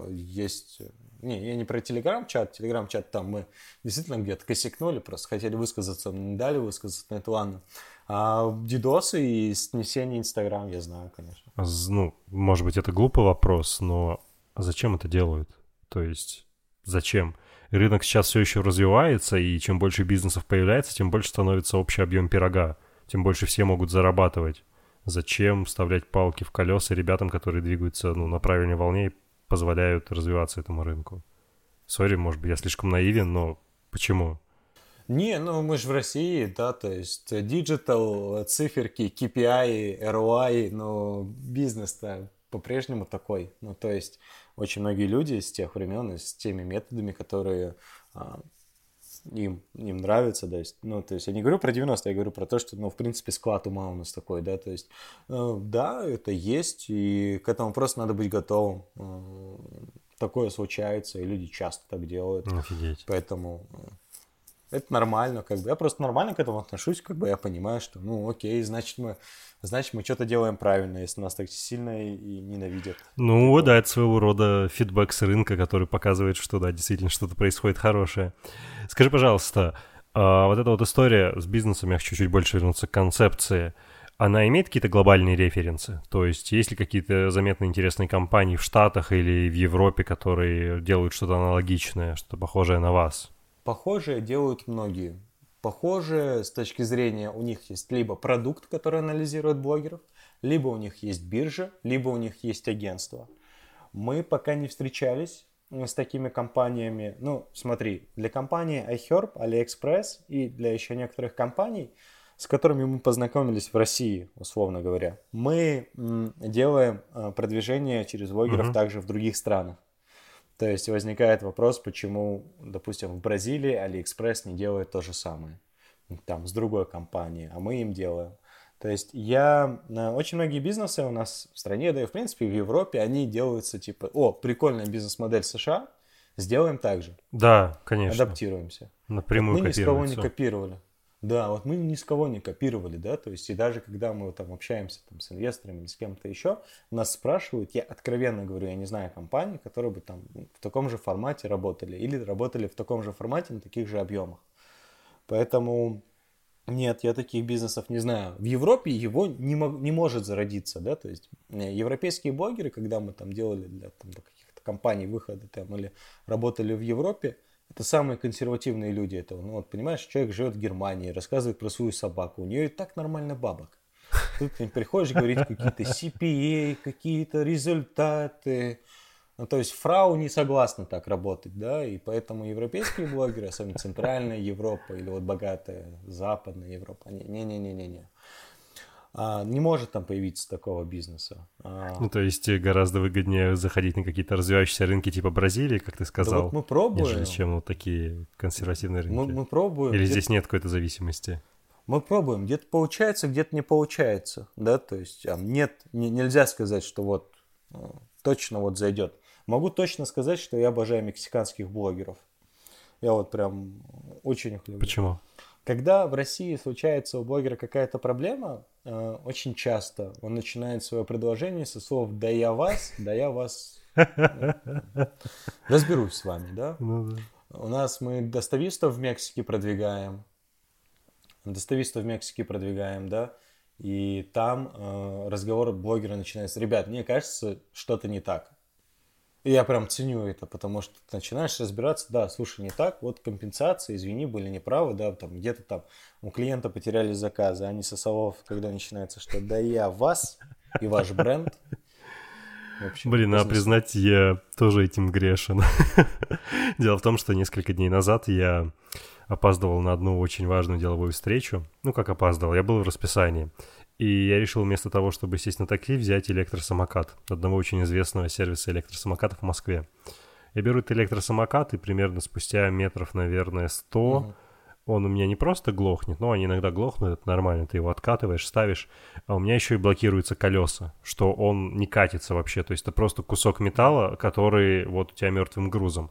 Есть не, я не про телеграм-чат. Телеграм-чат там мы действительно где-то косякнули, просто хотели высказаться, не дали высказаться, но это ладно. А дидосы и снесение Инстаграм я знаю, конечно. Ну, может быть, это глупый вопрос, но зачем это делают? То есть, зачем? Рынок сейчас все еще развивается, и чем больше бизнесов появляется, тем больше становится общий объем пирога, тем больше все могут зарабатывать. Зачем вставлять палки в колеса ребятам, которые двигаются ну, на правильной волне и позволяют развиваться этому рынку. Sorry, может быть, я слишком наивен, но почему? Не, ну мы же в России, да, то есть digital, циферки, KPI, ROI, но бизнес-то по-прежнему такой. Ну, то есть очень многие люди с тех времен с теми методами, которые а, им, им нравится, да, есть, ну, то есть я не говорю про 90 я говорю про то, что, ну, в принципе, склад ума у нас такой, да, то есть, э, да, это есть, и к этому просто надо быть готовым. Э, такое случается, и люди часто так делают. Офигеть. Поэтому э, это нормально, как бы. Я просто нормально к этому отношусь, как бы я понимаю, что, ну, окей, значит, мы значит, мы что-то делаем правильно, если нас так сильно и ненавидят. Ну, типа. да, это своего рода фидбэк с рынка, который показывает, что, да, действительно что-то происходит хорошее. Скажи, пожалуйста, а, вот эта вот история с бизнесом, я хочу чуть больше вернуться к концепции, она имеет какие-то глобальные референсы? То есть есть ли какие-то заметные интересные компании в Штатах или в Европе, которые делают что-то аналогичное, что-то похожее на вас? Похожее делают многие похожие с точки зрения у них есть либо продукт, который анализирует блогеров, либо у них есть биржа, либо у них есть агентство. Мы пока не встречались с такими компаниями. Ну, смотри, для компании iHerb, AliExpress и для еще некоторых компаний, с которыми мы познакомились в России, условно говоря, мы делаем э, продвижение через блогеров mm-hmm. также в других странах. То есть возникает вопрос, почему, допустим, в Бразилии Алиэкспресс не делает то же самое, там, с другой компанией, а мы им делаем. То есть я... Э, очень многие бизнесы у нас в стране, да и в принципе в Европе, они делаются типа, о, прикольная бизнес-модель США, сделаем так же. Да, конечно. Адаптируемся. Напрямую Мы ни с кого не копировали. Да, вот мы ни с кого не копировали, да, то есть и даже когда мы там общаемся там, с инвесторами с кем-то еще, нас спрашивают, я откровенно говорю, я не знаю компании, которые бы там в таком же формате работали или работали в таком же формате на таких же объемах. Поэтому нет, я таких бизнесов не знаю. В Европе его не, не может зародиться, да, то есть э, европейские блогеры, когда мы там делали для каких-то компаний выходы там или работали в Европе, это самые консервативные люди этого. Ну вот, понимаешь, человек живет в Германии, рассказывает про свою собаку. У нее и так нормально бабок. Тут ты приходишь говорить какие-то CPA, какие-то результаты. Ну, то есть фрау не согласна так работать, да, и поэтому европейские блогеры, особенно центральная Европа или вот богатая западная Европа, не-не-не-не-не. А, не может там появиться такого бизнеса. А... Ну, то есть э, гораздо выгоднее заходить на какие-то развивающиеся рынки типа Бразилии, как ты сказал, да вот мы пробуем. нежели чем вот такие консервативные рынки. Мы, мы пробуем. Или здесь нет какой-то зависимости? Мы пробуем. Где-то получается, где-то не получается. Да, то есть а, нет, не, нельзя сказать, что вот э, точно вот зайдет. Могу точно сказать, что я обожаю мексиканских блогеров. Я вот прям очень их люблю. Почему? Когда в России случается у блогера какая-то проблема, очень часто он начинает свое предложение со слов «да я вас», «да я вас разберусь с вами», да? Ну, да. У нас мы доставистов в Мексике продвигаем, доставистов в Мексике продвигаем, да, И там э, разговор блогера начинается. Ребят, мне кажется, что-то не так. И я прям ценю это, потому что ты начинаешь разбираться, да, слушай, не так, вот компенсация, извини, были неправы, да, там где-то там у клиента потеряли заказы, а не сосолов, когда начинается, что да я вас и ваш бренд. Общем, Блин, надо признать, я тоже этим грешен. Дело в том, что несколько дней назад я опаздывал на одну очень важную деловую встречу. Ну, как опаздывал, я был в расписании. И я решил вместо того, чтобы сесть на такси, взять электросамокат одного очень известного сервиса электросамокатов в Москве. Я беру этот электросамокат, и примерно спустя метров, наверное, 100 угу. он у меня не просто глохнет, но они иногда глохнут, это нормально, ты его откатываешь, ставишь, а у меня еще и блокируются колеса, что он не катится вообще, то есть это просто кусок металла, который вот у тебя мертвым грузом.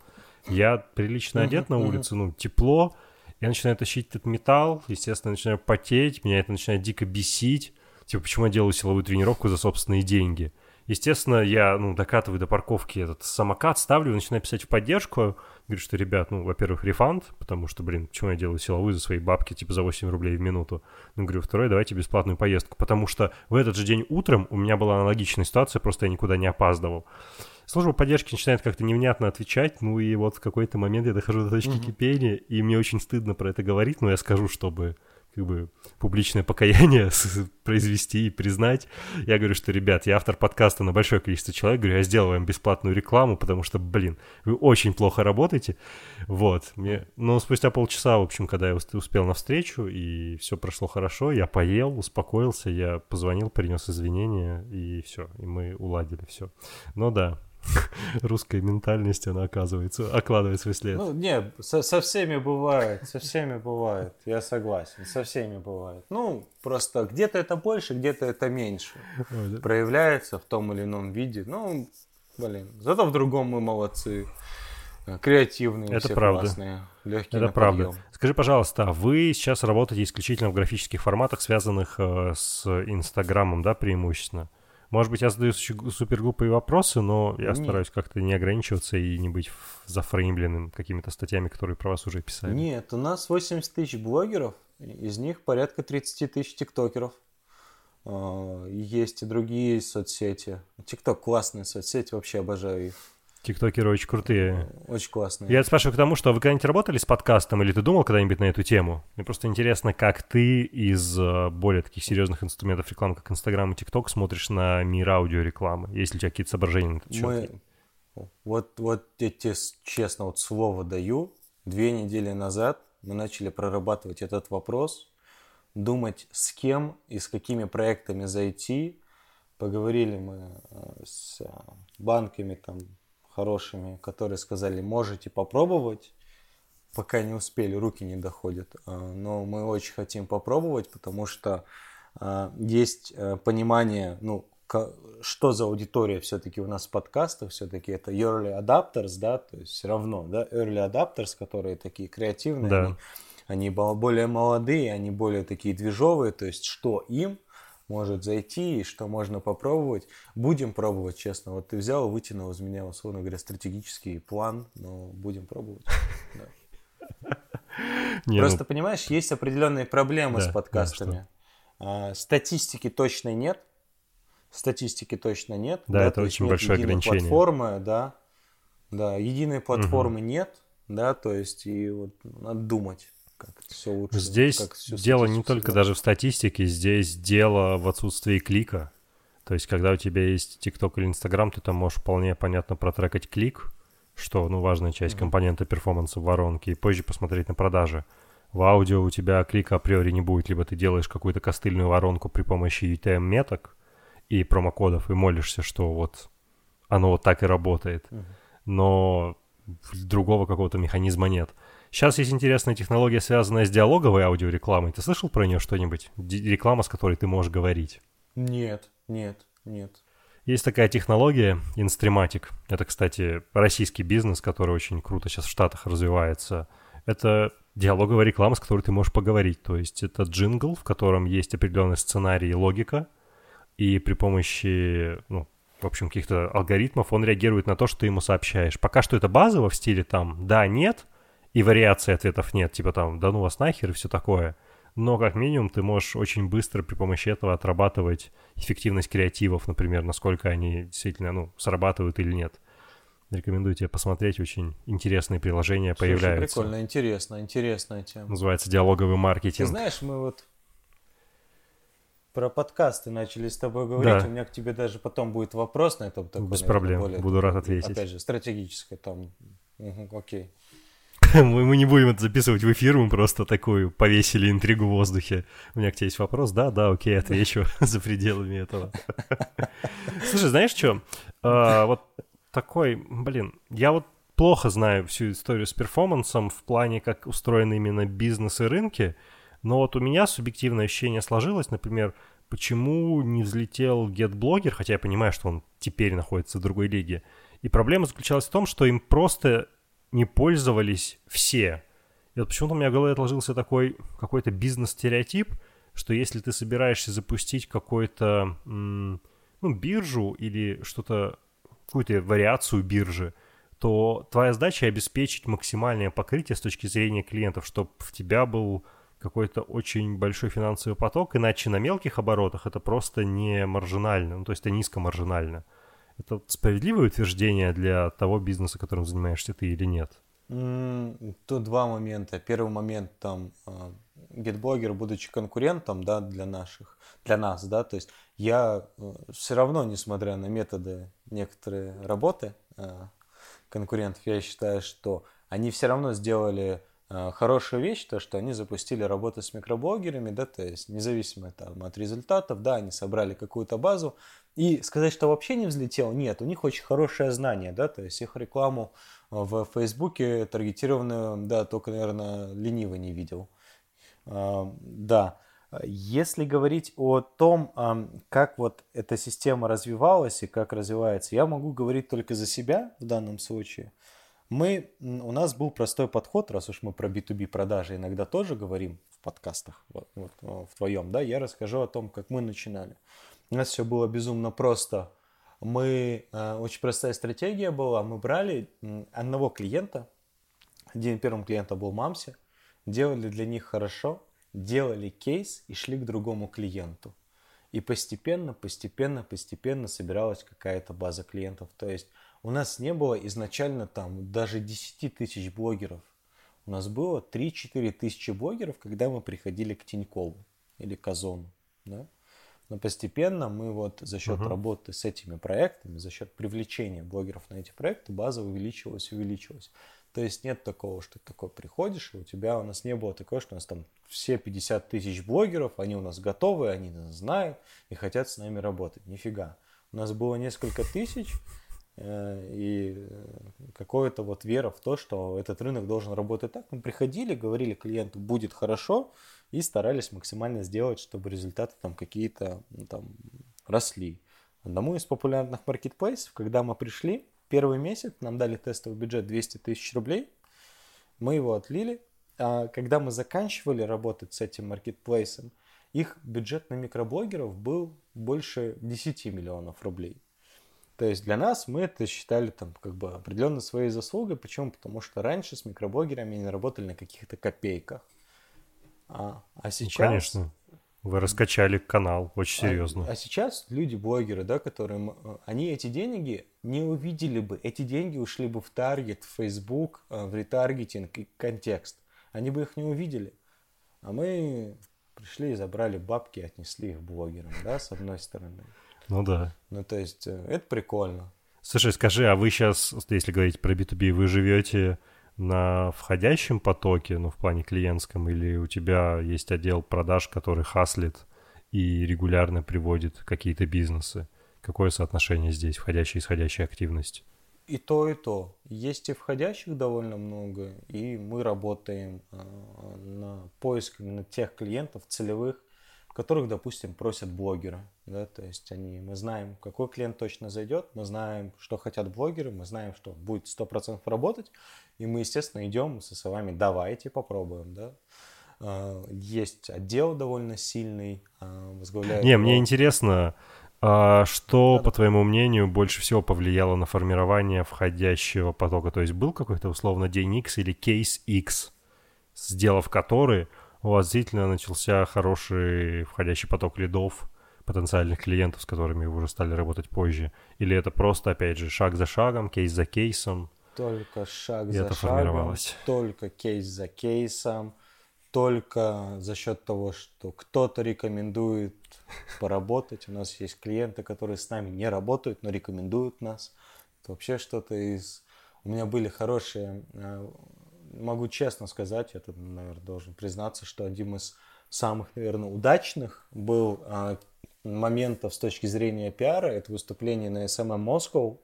Я прилично одет на улице, ну, тепло, я начинаю тащить этот металл, естественно, начинаю потеть, меня это начинает дико бесить. Типа, почему я делаю силовую тренировку за собственные деньги? Естественно, я, ну, докатываю до парковки этот самокат, ставлю, начинаю писать в поддержку. Говорю, что, ребят, ну, во-первых, рефанд, потому что, блин, почему я делаю силовую за свои бабки, типа, за 8 рублей в минуту? Ну, говорю, второе, давайте бесплатную поездку, потому что в этот же день утром у меня была аналогичная ситуация, просто я никуда не опаздывал служба поддержки начинает как-то невнятно отвечать, ну и вот в какой-то момент я дохожу до точки mm-hmm. кипения, и мне очень стыдно про это говорить, но я скажу, чтобы как бы публичное покаяние произвести и признать. Я говорю, что, ребят, я автор подкаста на большое количество человек, говорю, я сделал вам бесплатную рекламу, потому что, блин, вы очень плохо работаете. Вот. Мне... Но спустя полчаса, в общем, когда я успел на встречу, и все прошло хорошо, я поел, успокоился, я позвонил, принес извинения, и все, и мы уладили все. Но да, русской ментальности она оказывается, окладывает свой след. Ну, не, со, со всеми бывает, со всеми бывает, я согласен, со всеми бывает. Ну, просто где-то это больше, где-то это меньше. Ой, да? Проявляется в том или ином виде. Ну, блин, зато в другом мы молодцы. Креативные, это все правда. классные, легкие Это правда. Подъем. Скажи, пожалуйста, а вы сейчас работаете исключительно в графических форматах, связанных э, с Инстаграмом, да, преимущественно? Может быть, я задаю супер глупые вопросы, но я Нет. стараюсь как-то не ограничиваться и не быть зафреймленным какими-то статьями, которые про вас уже писали. Нет, у нас 80 тысяч блогеров, из них порядка 30 тысяч тиктокеров. А, есть и другие соцсети. Тикток классная соцсеть, вообще обожаю их. Тиктокеры очень крутые. Очень классные. Я спрашиваю к тому, что вы когда-нибудь работали с подкастом, или ты думал когда-нибудь на эту тему? Мне просто интересно, как ты из э, более таких серьезных инструментов рекламы, как Инстаграм и ТикТок, смотришь на мир аудиорекламы? Есть ли у тебя какие-то соображения на этот счет? Мы... Вот, вот я тебе честно вот слово даю. Две недели назад мы начали прорабатывать этот вопрос, думать с кем и с какими проектами зайти. Поговорили мы э, с э, банками, там, хорошими, которые сказали, можете попробовать, пока не успели, руки не доходят. А, но мы очень хотим попробовать, потому что а, есть э, понимание, ну, что за аудитория все-таки у нас в подкастах, все-таки это early adapters, да, то есть все равно, да, early adapters, которые такие креативные, да. они, они более молодые, они более такие движовые, то есть что им может зайти и что можно попробовать. Будем пробовать, честно. Вот ты взял, вытянул из меня, условно говоря, стратегический план, но будем пробовать. Не, Просто, ну... понимаешь, есть определенные проблемы с подкастами. А, статистики точно нет. Статистики точно нет. Да, это очень большое ограничение. Платформы, да. Да, единой платформы нет, да, то есть и вот надо думать как все лучше. Здесь как все дело не только даже в статистике, здесь дело в отсутствии клика. То есть, когда у тебя есть TikTok или Instagram, ты там можешь вполне понятно протрекать клик, что, ну, важная часть mm-hmm. компонента перформанса в воронке, и позже посмотреть на продажи. В аудио у тебя клика априори не будет, либо ты делаешь какую-то костыльную воронку при помощи UTM-меток и промокодов, и молишься, что вот оно вот так и работает. Mm-hmm. Но другого какого-то механизма нет. Сейчас есть интересная технология, связанная с диалоговой аудиорекламой. Ты слышал про нее что-нибудь? Реклама, с которой ты можешь говорить? Нет, нет, нет. Есть такая технология Instrematic. Это, кстати, российский бизнес, который очень круто сейчас в Штатах развивается. Это диалоговая реклама, с которой ты можешь поговорить. То есть это джингл, в котором есть определенный сценарий и логика, и при помощи, ну, в общем, каких-то алгоритмов он реагирует на то, что ты ему сообщаешь. Пока что это базово в стиле там «да», «нет», и вариации ответов нет, типа там «да ну вас нахер» и все такое. но как минимум ты можешь очень быстро при помощи этого отрабатывать эффективность креативов, например, насколько они действительно, ну, срабатывают или нет. Рекомендую тебе посмотреть, очень интересные приложения Слушай, появляются. прикольно, интересно, интересная тема. Называется диалоговый маркетинг. Ты знаешь, мы вот про подкасты начали с тобой говорить. Да. У меня к тебе даже потом будет вопрос на это. Такой, Без проблем, более, буду рад ответить. Опять же, стратегическое там. Угу, окей. мы, мы не будем это записывать в эфир, мы просто такую повесили интригу в воздухе. У меня к тебе есть вопрос? Да, да, окей, отвечу за пределами этого. Слушай, знаешь что? А, вот такой, блин, я вот плохо знаю всю историю с перформансом в плане, как устроены именно бизнес и рынки, но вот у меня субъективное ощущение сложилось, например, почему не взлетел GetBlogger, хотя я понимаю, что он теперь находится в другой лиге. И проблема заключалась в том, что им просто не пользовались все. И вот почему-то у меня в голове отложился такой какой-то бизнес-стереотип, что если ты собираешься запустить какой-то, ну, биржу или что-то какую-то вариацию биржи, то твоя задача обеспечить максимальное покрытие с точки зрения клиентов, чтобы в тебя был какой-то очень большой финансовый поток, иначе на мелких оборотах это просто не маржинально, ну, то есть это низкомаржинально. Это справедливое утверждение для того бизнеса, которым занимаешься ты или нет? Тут два момента. Первый момент там GetBlogger, будучи конкурентом, да, для наших, для нас, да, то есть я э, все равно, несмотря на методы некоторые работы э, конкурентов, я считаю, что они все равно сделали хорошую вещь, то, что они запустили работу с микроблогерами, да, то есть независимо там, от результатов, да, они собрали какую-то базу, и сказать, что вообще не взлетел, нет, у них очень хорошее знание, да, то есть их рекламу в Фейсбуке таргетированную, да, только, наверное, лениво не видел. А, да, если говорить о том, как вот эта система развивалась и как развивается, я могу говорить только за себя в данном случае. Мы, у нас был простой подход, раз уж мы про B2B продажи иногда тоже говорим в подкастах, вот, вот, в твоем, да, я расскажу о том, как мы начинали. У нас все было безумно просто. Мы, э, очень простая стратегия была, мы брали одного клиента, один первым клиентом был Мамси, делали для них хорошо, делали кейс и шли к другому клиенту. И постепенно, постепенно, постепенно собиралась какая-то база клиентов. То есть у нас не было изначально там даже 10 тысяч блогеров. У нас было 3-4 тысячи блогеров, когда мы приходили к Тинькову или к Озону. Да? Но постепенно мы вот за счет uh-huh. работы с этими проектами, за счет привлечения блогеров на эти проекты, база увеличивалась, увеличивалась. То есть нет такого, что ты такой приходишь, и у тебя у нас не было такого, что у нас там все 50 тысяч блогеров, они у нас готовы, они нас знают и хотят с нами работать. Нифига. У нас было несколько тысяч, и э, какое-то вот вера в то, что этот рынок должен работать так. Мы приходили, говорили клиенту, будет хорошо, и старались максимально сделать, чтобы результаты там какие-то там росли. Одному из популярных маркетплейсов, когда мы пришли, первый месяц нам дали тестовый бюджет 200 тысяч рублей, мы его отлили, а когда мы заканчивали работать с этим маркетплейсом, их бюджет на микроблогеров был больше 10 миллионов рублей. То есть для нас мы это считали там как бы определенно своей заслугой. Почему? Потому что раньше с микроблогерами они работали на каких-то копейках. А, а ну, сейчас... Ну, конечно. Вы раскачали канал очень серьезно. А, а сейчас люди-блогеры, да, которые... Они эти деньги не увидели бы. Эти деньги ушли бы в таргет, в Facebook, э, в ретаргетинг и контекст. Они бы их не увидели. А мы пришли и забрали бабки, отнесли их блогерам, да, с одной стороны. Ну да. Ну то есть э, это прикольно. Слушай, скажи, а вы сейчас, если говорить про B2B, вы живете на входящем потоке, ну, в плане клиентском, или у тебя есть отдел продаж, который хаслит и регулярно приводит какие-то бизнесы? Какое соотношение здесь, входящая и исходящая активность? И то, и то. Есть и входящих довольно много, и мы работаем э, на поиск именно тех клиентов целевых, которых, допустим, просят блогеры. Да? То есть они, мы знаем, какой клиент точно зайдет, мы знаем, что хотят блогеры, мы знаем, что будет 100% работать, и мы, естественно, идем со словами «давайте попробуем». Да? А, есть отдел довольно сильный, а, возглавляет... Не, его... мне интересно, а что, да, по твоему мнению, больше всего повлияло на формирование входящего потока? То есть был какой-то условно день X или кейс X, сделав который у вас действительно начался хороший входящий поток лидов, потенциальных клиентов, с которыми вы уже стали работать позже? Или это просто, опять же, шаг за шагом, кейс за кейсом? Только шаг за шагом, только кейс за кейсом, только за счет того, что кто-то рекомендует поработать. У нас есть клиенты, которые с нами не работают, но рекомендуют нас. Это вообще что-то из... У меня были хорошие... Могу честно сказать, это, наверное, должен признаться, что один из самых, наверное, удачных был э, моментов с точки зрения пиара. Это выступление на SMM Moscow.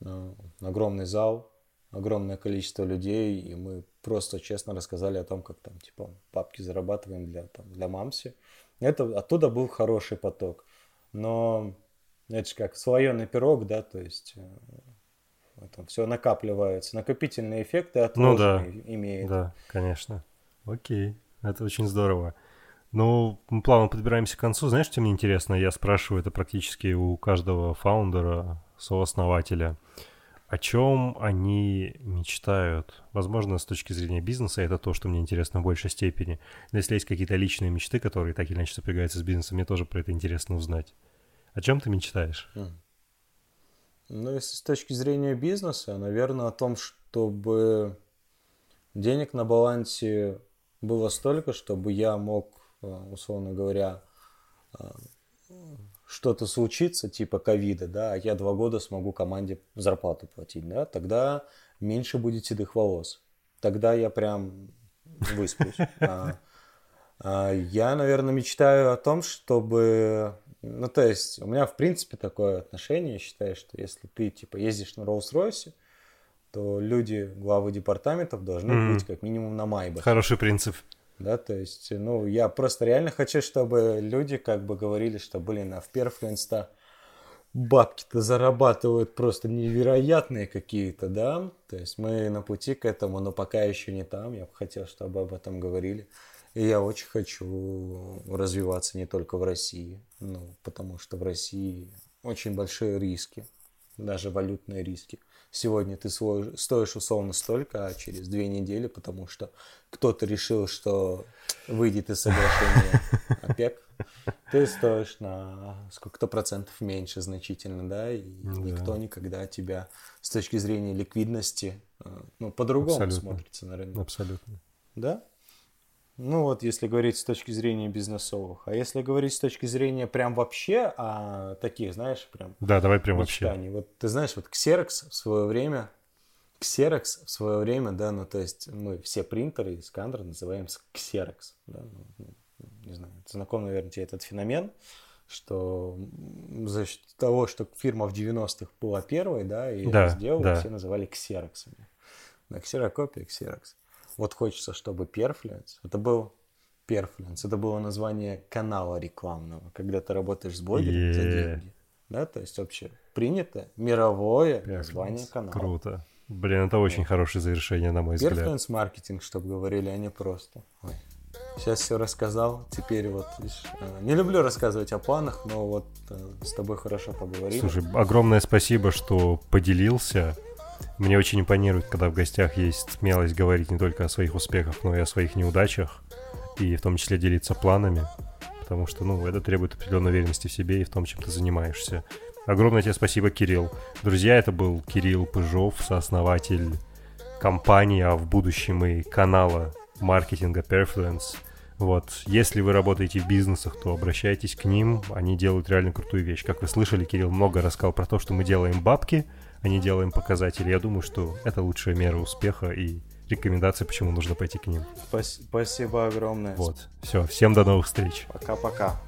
Э, огромный зал, огромное количество людей, и мы просто честно рассказали о том, как там, типа, папки зарабатываем для, там, для мамси. Это, оттуда был хороший поток. Но это же как слоеный пирог, да, то есть э, это все накапливается. Накопительные эффекты от ну, да. имеет. Да, конечно. Окей, это очень здорово. Ну, мы плавно подбираемся к концу. Знаешь, что мне интересно? Я спрашиваю это практически у каждого фаундера, сооснователя о чем они мечтают. Возможно, с точки зрения бизнеса это то, что мне интересно в большей степени. Но если есть какие-то личные мечты, которые так или иначе сопрягаются с бизнесом, мне тоже про это интересно узнать. О чем ты мечтаешь? Ну, если с точки зрения бизнеса, наверное, о том, чтобы денег на балансе было столько, чтобы я мог, э, условно говоря, э, что-то случится, типа ковида, да, а я два года смогу команде зарплату платить, да, тогда меньше будет седых волос. Тогда я прям высплюсь. А, а, я, наверное, мечтаю о том, чтобы... Ну, то есть, у меня, в принципе, такое отношение. Я считаю, что если ты, типа, ездишь на Rolls-Royce, то люди, главы департаментов должны mm. быть как минимум на Майбахе. Хороший принцип. Да, то есть, ну, я просто реально хочу, чтобы люди как бы говорили, что, блин, а в Perfluence-то бабки-то зарабатывают просто невероятные какие-то, да, то есть мы на пути к этому, но пока еще не там, я бы хотел, чтобы об этом говорили. И я очень хочу развиваться не только в России, ну, потому что в России очень большие риски, даже валютные риски сегодня ты свой, стоишь условно столько, а через две недели, потому что кто-то решил, что выйдет из соглашения ОПЕК, ты стоишь на сколько-то процентов меньше значительно, да, и да. никто никогда тебя с точки зрения ликвидности, э, ну, по-другому смотрится на рынок. Абсолютно. Да? Ну вот, если говорить с точки зрения бизнесовых. А если говорить с точки зрения прям вообще, а таких, знаешь, прям... Да, давай прям мечтаний. вообще. Вот ты знаешь, вот Xerox в свое время, Xerox в свое время, да, ну то есть мы все принтеры и сканеры называем Xerox, да, ну, ну, не знаю, знаком, наверное, тебе этот феномен, что за счет того, что фирма в 90-х была первой, да, и да, сделала, да. все называли Xerox. Да, ксерокопия, Xerox. Вот хочется, чтобы Perfluence, это был Perfluence, это было название канала рекламного, когда ты работаешь с блогером yeah. за деньги. Да, то есть вообще принято мировое Perfluence. название канала. Круто. Блин, это очень хорошее завершение, на мой Perfluence взгляд. Perfluence маркетинг, чтобы говорили, а не просто. Ой. Сейчас все рассказал, теперь вот видишь, э, не люблю рассказывать о планах, но вот э, с тобой хорошо поговорили. Слушай, огромное спасибо, что поделился. Мне очень импонирует, когда в гостях есть смелость говорить не только о своих успехах, но и о своих неудачах, и в том числе делиться планами, потому что, ну, это требует определенной уверенности в себе и в том, чем ты занимаешься. Огромное тебе спасибо, Кирилл. Друзья, это был Кирилл Пыжов, сооснователь компании, а в будущем и канала маркетинга Perfluence. Вот, если вы работаете в бизнесах, то обращайтесь к ним, они делают реально крутую вещь. Как вы слышали, Кирилл много рассказал про то, что мы делаем бабки – а не делаем показатели. Я думаю, что это лучшая мера успеха и рекомендация, почему нужно пойти к ним. Спасибо огромное. Вот. Все, всем до новых встреч. Пока-пока.